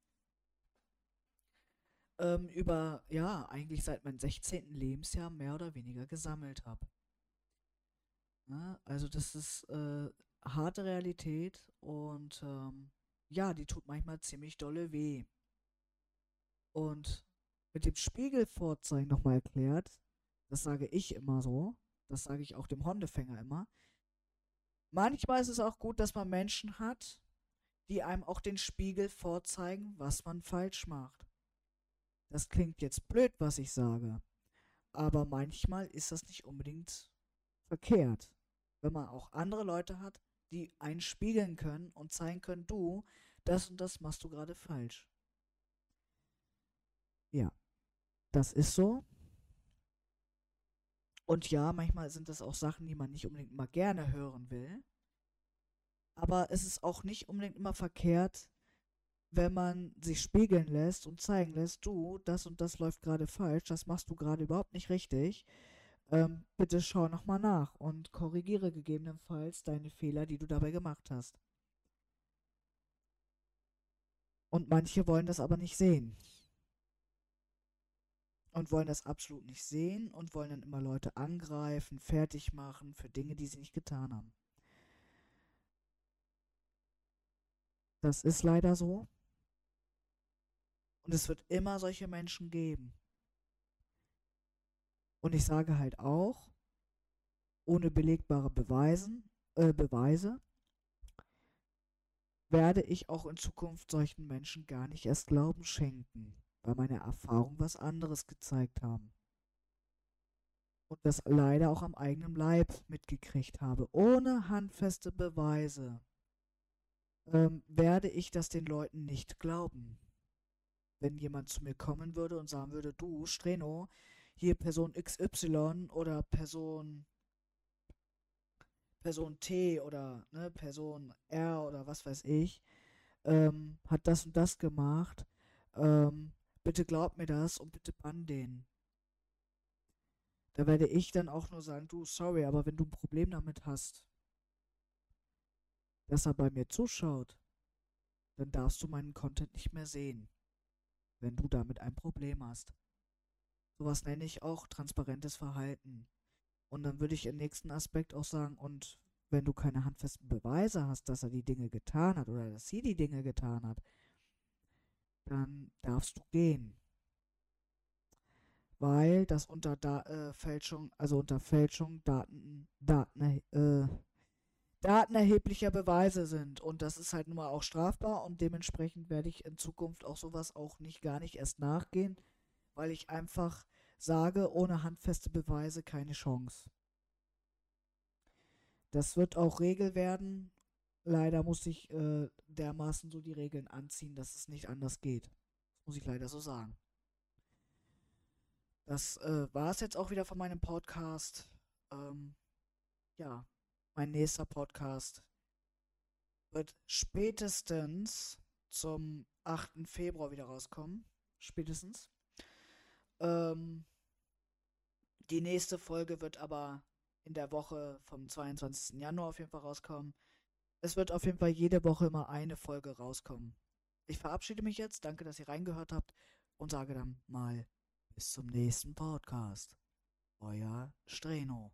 ähm, über, ja, eigentlich seit meinem 16. Lebensjahr mehr oder weniger gesammelt habe. Ja, also das ist äh, harte Realität und ähm, ja, die tut manchmal ziemlich dolle weh. Und mit dem Spiegelvorzeigen nochmal erklärt, das sage ich immer so, das sage ich auch dem Hundefänger immer. Manchmal ist es auch gut, dass man Menschen hat, die einem auch den Spiegel vorzeigen, was man falsch macht. Das klingt jetzt blöd, was ich sage, aber manchmal ist das nicht unbedingt verkehrt, wenn man auch andere Leute hat, die einen spiegeln können und zeigen können, du, das und das machst du gerade falsch. Ja, das ist so. Und ja, manchmal sind das auch Sachen, die man nicht unbedingt immer gerne hören will. Aber es ist auch nicht unbedingt immer verkehrt, wenn man sich spiegeln lässt und zeigen lässt, du, das und das läuft gerade falsch, das machst du gerade überhaupt nicht richtig. Ähm, bitte schau nochmal nach und korrigiere gegebenenfalls deine Fehler, die du dabei gemacht hast. Und manche wollen das aber nicht sehen. Und wollen das absolut nicht sehen und wollen dann immer Leute angreifen, fertig machen für Dinge, die sie nicht getan haben. Das ist leider so. Und es wird immer solche Menschen geben. Und ich sage halt auch, ohne belegbare Beweisen, äh, Beweise, werde ich auch in Zukunft solchen Menschen gar nicht erst Glauben schenken, weil meine Erfahrungen was anderes gezeigt haben. Und das leider auch am eigenen Leib mitgekriegt habe, ohne handfeste Beweise, ähm, werde ich das den Leuten nicht glauben wenn jemand zu mir kommen würde und sagen würde, du, Streno, hier Person XY oder Person Person T oder ne, Person R oder was weiß ich, ähm, hat das und das gemacht, ähm, bitte glaub mir das und bitte bann den. Da werde ich dann auch nur sagen, du, sorry, aber wenn du ein Problem damit hast, dass er bei mir zuschaut, dann darfst du meinen Content nicht mehr sehen wenn du damit ein Problem hast. Sowas nenne ich auch transparentes Verhalten. Und dann würde ich im nächsten Aspekt auch sagen, und wenn du keine handfesten Beweise hast, dass er die Dinge getan hat oder dass sie die Dinge getan hat, dann darfst du gehen. Weil das unter da äh, Fälschung, also unter Fälschung Daten, Daten, äh, datenerheblicher Beweise sind. Und das ist halt nun mal auch strafbar und dementsprechend werde ich in Zukunft auch sowas auch nicht gar nicht erst nachgehen, weil ich einfach sage, ohne handfeste Beweise keine Chance. Das wird auch Regel werden. Leider muss ich äh, dermaßen so die Regeln anziehen, dass es nicht anders geht. Das muss ich leider so sagen. Das äh, war es jetzt auch wieder von meinem Podcast. Ähm, ja, mein nächster Podcast wird spätestens zum 8. Februar wieder rauskommen. Spätestens. Ähm, die nächste Folge wird aber in der Woche vom 22. Januar auf jeden Fall rauskommen. Es wird auf jeden Fall jede Woche immer eine Folge rauskommen. Ich verabschiede mich jetzt. Danke, dass ihr reingehört habt und sage dann mal bis zum nächsten Podcast. Euer Streno.